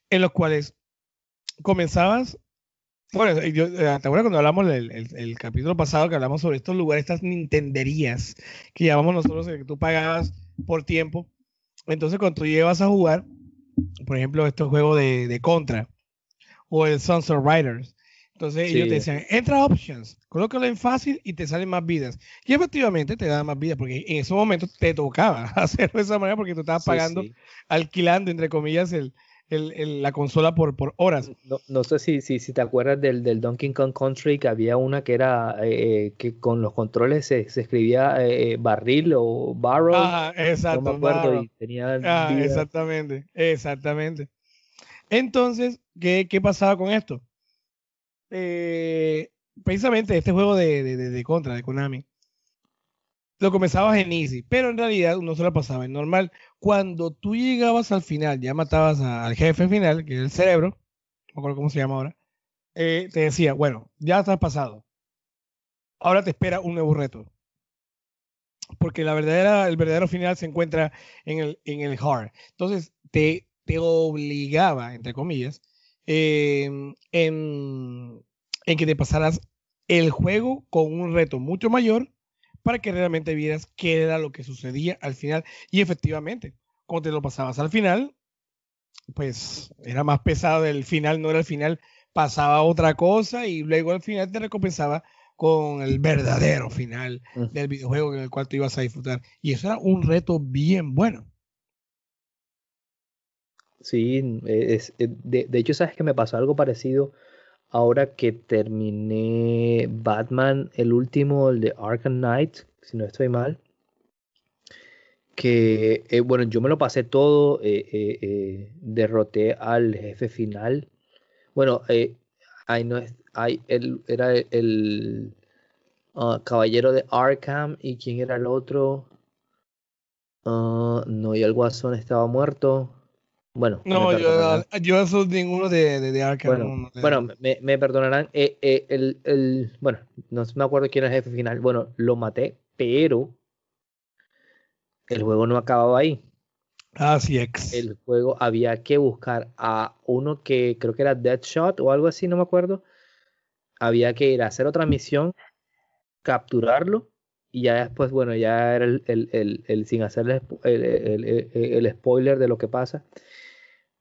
en los cuales comenzabas bueno, yo, ¿te acuerdas cuando hablamos el, el, el, capítulo pasado que hablamos sobre estos lugares, estas nintenderías que llamamos nosotros, que tú pagabas por tiempo? Entonces, cuando tú llevas a jugar, por ejemplo, estos juegos de, de Contra o el Sunset Riders, entonces sí. ellos te decían, entra a options, colócalo en fácil y te salen más vidas. Y efectivamente te dan más vidas, porque en ese momento te tocaba <laughs> hacerlo de esa manera porque tú estabas pagando, sí, sí. alquilando, entre comillas, el, el, el, la consola por, por horas. No, no sé si, si, si, te acuerdas del, del, Donkey Kong Country, que había una que era eh, que con los controles se, se escribía eh, barril o barrel. Ah, exacto. No me acuerdo, y tenía ah, exactamente, exactamente. Entonces, ¿qué, qué pasaba con esto? Eh, precisamente este juego de, de, de, de Contra, de Konami, lo comenzabas en easy, pero en realidad no se lo pasaba en normal. Cuando tú llegabas al final, ya matabas al jefe final, que es el cerebro, no me cómo se llama ahora, eh, te decía, bueno, ya estás pasado. Ahora te espera un nuevo reto. Porque la verdadera, el verdadero final se encuentra en el, en el hard. Entonces, te, te obligaba, entre comillas, eh, en, en que te pasaras el juego con un reto mucho mayor para que realmente vieras qué era lo que sucedía al final. Y efectivamente, cuando te lo pasabas al final, pues era más pesado el final, no era el final, pasaba otra cosa y luego al final te recompensaba con el verdadero final uh del videojuego en el cual tú ibas a disfrutar. Y eso era un reto bien bueno. Sí, es, de, de hecho, sabes que me pasó algo parecido ahora que terminé Batman, el último, el de Arkham Knight, si no estoy mal, que, eh, bueno, yo me lo pasé todo, eh, eh, derroté al jefe final. Bueno, ahí no es, ahí él era el, uh, caballero de Arkham y quién era el otro. Uh, no, y el guasón estaba muerto. Bueno, no, yo, yo soy ninguno de, de, de Arkham. Bueno, bueno me, me, perdonarán. Eh, eh, el, el, bueno, no me acuerdo quién era el jefe final. Bueno, lo maté, pero el juego no acababa ahí. Así es. El juego había que buscar a uno que creo que era Deadshot o algo así, no me acuerdo. Había que ir a hacer otra misión, capturarlo y ya después, bueno, ya era el, el, el, sin hacer el, spoiler de lo que pasa.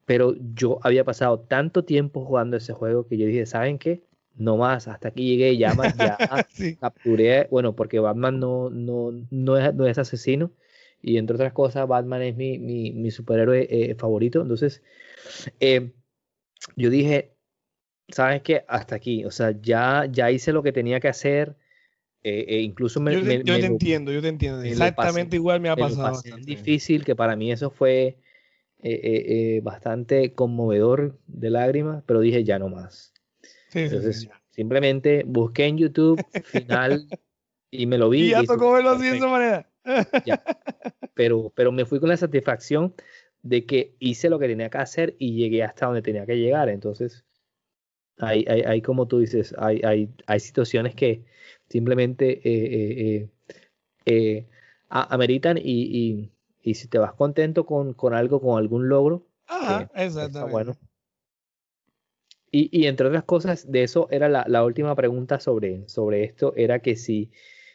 Pero yo había pasado tanto tiempo jugando ese juego que yo dije, ¿saben qué? No más, hasta aquí llegué, ya más, ya <laughs> capturé, bueno, porque Batman no, no, no, es, no es asesino, y entre otras cosas, Batman es mi, mi, mi superhéroe eh, favorito. Entonces, eh, yo dije, ¿sabes qué? Hasta aquí, o sea, ya, ya hice lo que tenía que hacer eh, eh, incluso me, yo, te, entiendo, yo te entiendo. Exactamente igual me ha pasado. Es difícil, que para mí eso fue eh, bastante conmovedor de lágrimas, pero dije ya no más. Entonces, simplemente busqué en YouTube final <laughs> y me lo vi. Y ya tocó verlo así de esa manera. Pero, pero me fui con la satisfacción de que hice lo que tenía que hacer y llegué hasta donde tenía que llegar. Entonces, hay, hay, hay como tú dices, hay, hay, hay situaciones que, simplemente eh, eh, eh, ameritan y, si te vas contento con, algo, con algún logro, Ajá, exactamente. bueno. Y, entre otras cosas, de eso era la, última pregunta sobre, sobre esto, era que si,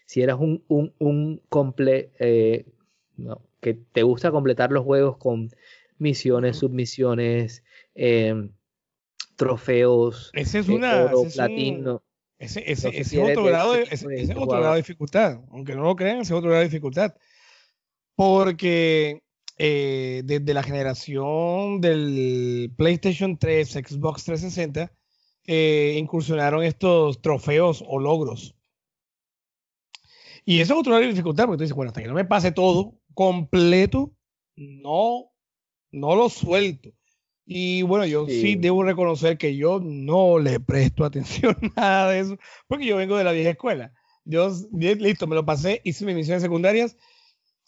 si eras un, un, un comple, no, que te gusta completar los juegos con misiones, submisiones, trofeos, Ese es una, platino. Ese, ese, es otro, grado de, ese, otro grado de dificultad. Aunque no lo crean, ese es otro grado de dificultad. Porque eh, desde la generación del PlayStation 3, Xbox 360, eh, incursionaron estos trofeos o logros. Y eso es otro grado de dificultad, porque tú dices, bueno, hasta que no me pase todo completo, no, no lo suelto. Y bueno, yo sí. debo reconocer que yo no le presto <laughs> atención a nada de eso, porque yo vengo de la vieja escuela. Yo, listo, me lo pasé, hice mis misiones secundarias.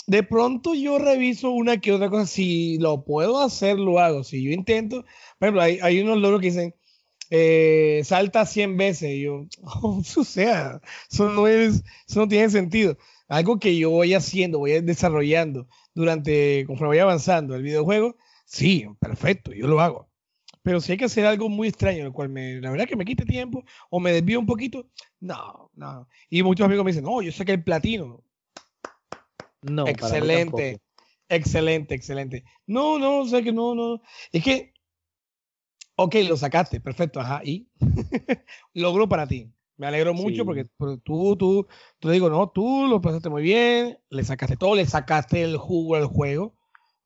De pronto yo reviso una que otra cosa. Si lo puedo hacer, lo hago. Si yo intento, por ejemplo, hay, hay unos logros que dicen, eh, salta 100 veces. Y yo, oh, <laughs> o sea, eso no, es, eso no tiene sentido. Algo que yo voy haciendo, voy desarrollando durante, conforme voy avanzando el videojuego, Sí, perfecto, yo lo hago. Pero si hay que hacer algo muy extraño, el cual me, la verdad que me quite tiempo o me desvío un poquito, no, no. Y muchos amigos me dicen, no, yo sé que el platino. No, excelente, excelente, excelente. No, no, sé que no, no. Es que, ok, lo sacaste, perfecto, ajá, y <laughs> logro para ti. Me alegro mucho porque, tú, tú, tú digo, no, tú lo pasaste muy bien, le sacaste todo, le sacaste el jugo al juego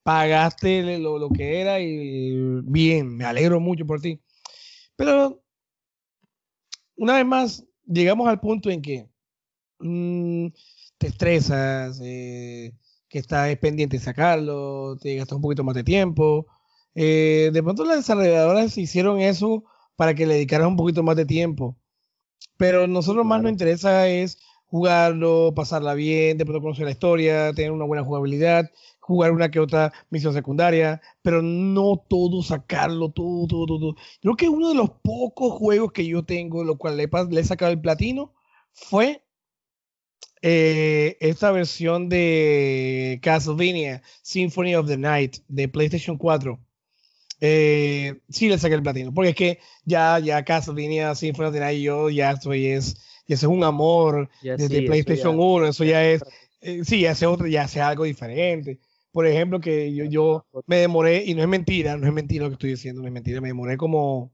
pagaste lo, lo, que era y bien, me alegro mucho por ti. Pero una vez más, llegamos al punto en que mm, te estresas, eh, que estás pendiente de sacarlo, te gastas un poquito más de tiempo. Eh, de pronto las desarrolladoras hicieron eso para que le dedicaras un poquito más de tiempo. Pero nosotros más nos interesa es jugarlo, pasarla bien, de pronto conocer la historia, tener una buena jugabilidad, jugar una que otra misión secundaria, pero no todo sacarlo, todo, todo, todo. Creo que uno de los pocos juegos que yo tengo, lo cual le, he sacado el platino, fue eh, esta versión de Castlevania Symphony of the Night de PlayStation 4. Eh, sí le saqué el platino, porque es que ya, ya Castlevania Symphony of the Night yo ya estoy es, ya es un amor desde PlayStation 1, eso ya es, eh, sí, ya hace otro, ya hace algo diferente. Por ejemplo, que yo, yo me demoré, y no es mentira, no es mentira lo que estoy diciendo, no es mentira, me demoré como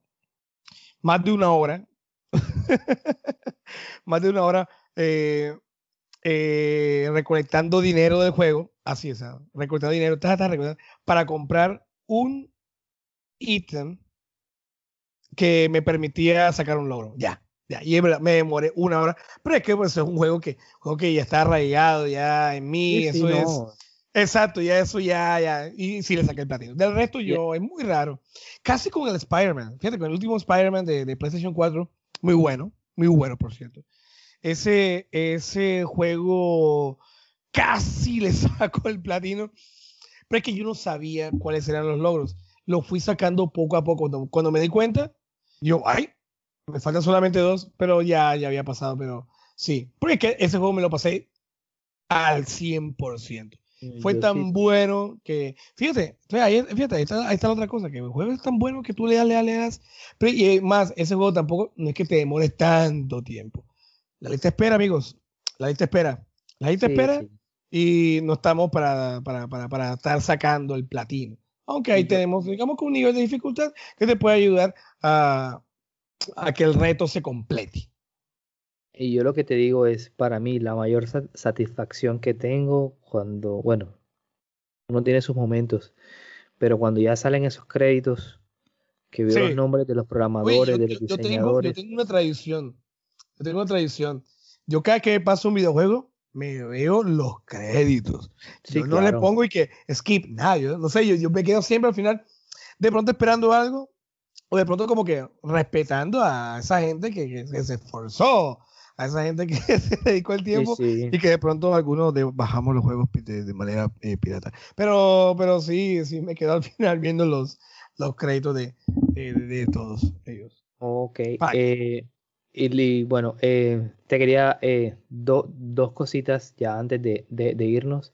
más de una hora, <laughs> más de una hora eh, eh, recolectando dinero del juego, así es, ah, recolectando dinero, para comprar un ítem que me permitía sacar un logro. Ya, ya, y me demoré una hora, pero es que pues, es un juego que, juego que ya está arraigado ya en mí, eso es Exacto, ya eso ya, ya. Y sí le saqué el platino. Del resto yo, es muy raro. Casi con el Spider-Man. Fíjate, con el último Spider-Man de, de, PlayStation 4, muy bueno, muy bueno, por cierto. Ese, ese juego casi le <laughs> sacó el platino, pero es que yo no sabía cuáles eran los logros. Lo fui sacando poco a poco. Cuando, cuando me di cuenta, yo, ay, me faltan solamente dos, pero ya, ya había pasado, pero sí. Porque es que ese juego me lo pasé al 100%. Fue tan bueno que, fíjate, ahí, fíjate, ahí está, la otra cosa, que el juego es tan bueno que tú le das, le das, le das, pero y más, ese juego tampoco no es que te demore tanto tiempo. La lista espera, amigos, la lista espera. La gente espera y no estamos para, para, para, para, estar sacando el platino. Aunque ahí tenemos, digamos que un nivel de dificultad que te puede ayudar a, a que el reto se complete. Y yo lo que te digo es, para mí, la mayor satisfacción que tengo cuando, bueno, uno tiene sus momentos, pero cuando ya salen esos créditos, que veo los nombres de los programadores, de los diseñadores. Yo tengo, una tradición, yo tengo una tradición. Yo cada que paso un videojuego, me veo los créditos. yo no le pongo y que skip, nada, yo no sé, yo, yo me quedo siempre al final, de pronto esperando algo, o de pronto como que respetando a esa gente que, que se esforzó a esa gente que <laughs> se dedicó el tiempo y que de pronto algunos bajamos los juegos de, manera eh, pirata. Pero, pero sí, sí me quedo al <laughs> final viendo los, los créditos de, de, todos ellos. Ok. Eh, y, bueno, eh, te quería dos cositas ya antes de, irnos.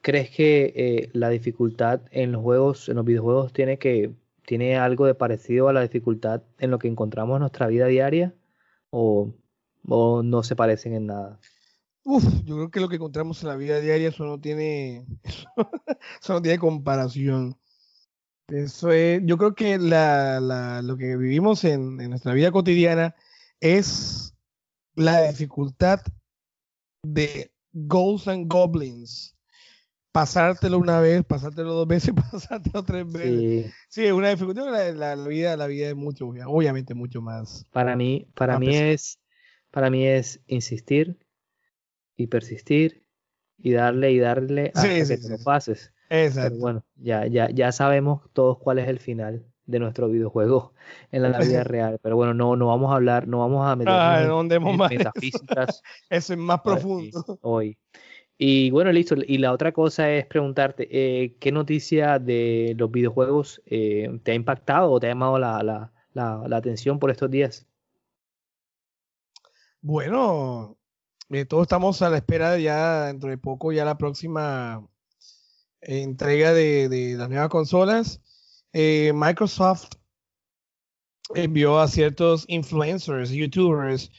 ¿Crees que la dificultad en los juegos, en los videojuegos, tiene que tiene algo de parecido a la dificultad en lo que encontramos en nuestra vida diaria? ¿O no se parecen en nada? Uf, yo creo que lo que encontramos en la vida diaria eso no tiene, <laughs> eso, no tiene comparación. Eso es, yo creo que lo que vivimos en, nuestra vida cotidiana es la dificultad de Ghosts and Goblins. Pasártelo una vez, pasártelo dos veces, <laughs> pasártelo tres veces. Sí, es una dificultad. La, la, vida, la vida es mucho, obviamente mucho más. Para mí, para mí es para mí es insistir y persistir y darle y darle hasta que te lo pases. Exacto. bueno, ya, ya, ya sabemos todos cuál es el final de nuestro videojuego en la vida <laughs> real. Pero bueno, no, no vamos a hablar, no vamos a meter ah, en, metafísicas. <laughs> Eso es más profundo. Hoy. Y bueno, listo. Y la otra cosa es preguntarte, eh, ¿qué noticia de los videojuegos eh, te ha impactado o te ha llamado la, la, la atención por estos días? Bueno, eh, todos estamos a la espera de ya dentro de poco, ya la próxima entrega de, las nuevas consolas. Eh, Microsoft envió a ciertos influencers, youtubers,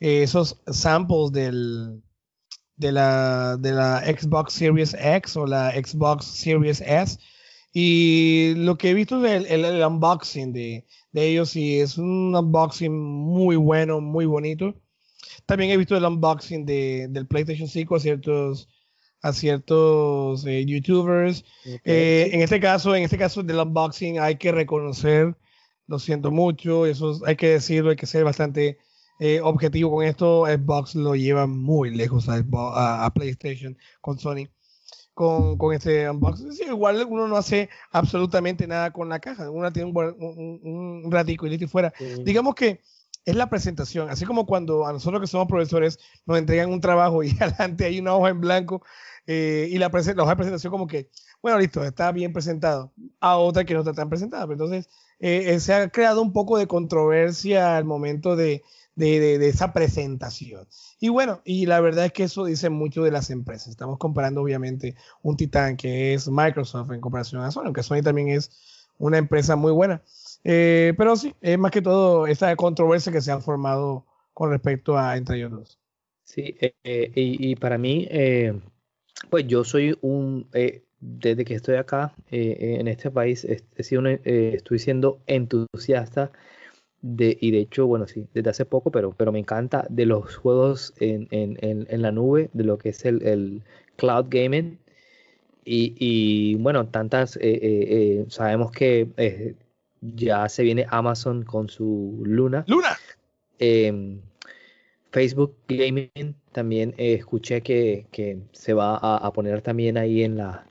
eh, esos samples del, de, la, de la Xbox Series X o la Xbox Series S. Y lo que he visto es el, unboxing de, de, ellos y es un unboxing muy bueno, muy bonito. También he visto el unboxing de, del PlayStation 5 a ciertos a ciertos eh, youtubers. Eh, en este caso, en este caso del unboxing hay que reconocer, lo siento mucho, eso hay que decirlo, hay que ser bastante eh, objetivo con esto. Xbox lo lleva muy lejos a, PlayStation con Sony. Con, con este unboxing. igual uno no hace absolutamente nada con la caja. Uno tiene un, un, ratico y listo y fuera. Digamos que es la presentación. Así como cuando a nosotros que somos profesores nos entregan un trabajo y <laughs> adelante hay una hoja en blanco eh, y la, hoja de presentación como que, bueno, listo, está bien presentado, a otra que no está tan presentada. Pero entonces eh, eh, se ha creado un poco de controversia al momento de, de, esa presentación. Y bueno, y la verdad es que eso dice mucho de las empresas. Estamos comparando obviamente un titán que es Microsoft en comparación a Sony, aunque Sony también es una empresa muy buena. Eh, pero sí, es más que todo esta controversia que se ha formado con respecto a entre ellos dos. Sí, eh, eh, y, para mí, pues yo soy un, desde que estoy acá en este país, estoy siendo entusiasta de, y de hecho, bueno, sí, desde hace poco, pero, pero me encanta de los juegos en, en, en, la nube, de lo que es el, el cloud gaming. Y, y, bueno, tantas, sabemos que ya se viene Amazon con su Luna. Luna. Em, Facebook Gaming también eh, escuché que, se va a, poner también ahí en la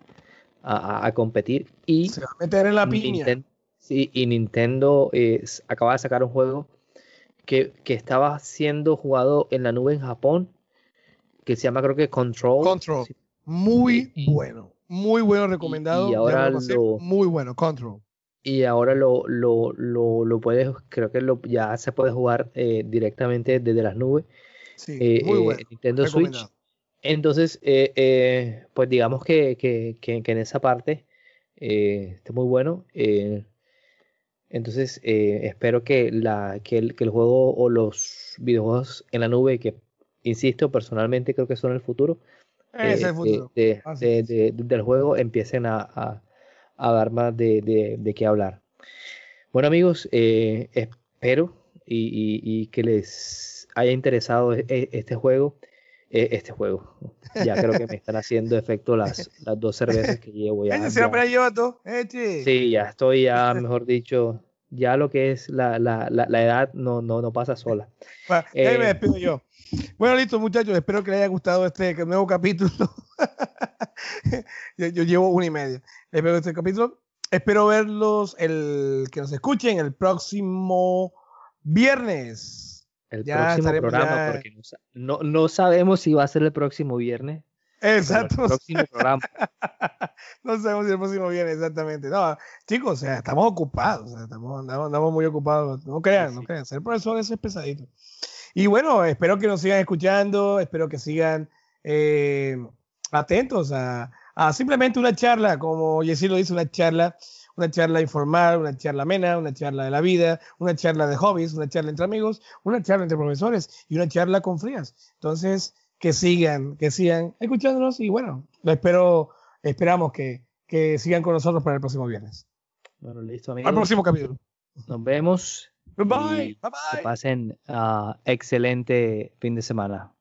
a, competir y se va a meter en la piña. sí, y Nintendo acaba de sacar un juego que, estaba siendo jugado en la nube en Japón que se llama creo que Control. Control. Muy bueno. Muy bueno recomendado. Y, ahora muy bueno, Control y ahora lo, lo, lo, lo, puedes, creo que lo, ya se puede jugar eh, directamente desde las nubes. Sí, eh, muy eh. Nintendo Switch. Entonces, pues digamos que, que, que, en esa parte está muy bueno. entonces, espero que, la, que, el, que el juego o los videojuegos en la nube, que insisto, personalmente creo que son el futuro. Es eh, el futuro. de- Así de- es. de- del juego empiecen a, a- a dar más de, de- de qué hablar. Bueno amigos, eh, espero y, y- y que les haya interesado e- e- este juego. eh, este juego. Ya creo que me están haciendo efecto las, las dos cervezas que llevo <laughs> ya. Sí, ya estoy ya, mejor dicho, ya lo que es la, la, la, la edad no, no, no pasa sola. Va, y ahí Eh, me despido yo. Bueno, listo, muchachos. Espero que les haya gustado este nuevo capítulo. <laughs> yo, yo llevo una y media. Espero este capítulo. Espero verlos, el que nos escuchen el próximo viernes. El Ya próximo estaremos programa, ya- porque no, no, sabemos si va a ser el próximo viernes. Exacto. El próximo <laughs> programa. No sabemos si el próximo viernes, exactamente. No, chicos, o sea, estamos ocupados. o sea, estamos, andamos, andamos muy ocupados. No crean, Sí, no crean. Ser profesor eso es pesadito. Y bueno, espero que nos sigan escuchando. Espero que sigan eh, atentos a, a simplemente una charla, como Jessy lo dice, una charla. Una charla informal, una charla amena, una charla de la vida, una charla de hobbies, una charla entre amigos, una charla entre profesores y una charla con frías. Entonces, que sigan, que sigan escuchándonos y bueno, lo espero, esperamos que, que sigan con nosotros para el próximo viernes. Bueno, listo, Al amigos. próximo capítulo. Nos vemos. Bye bye. Bye Que pasen ah, excelente fin de semana.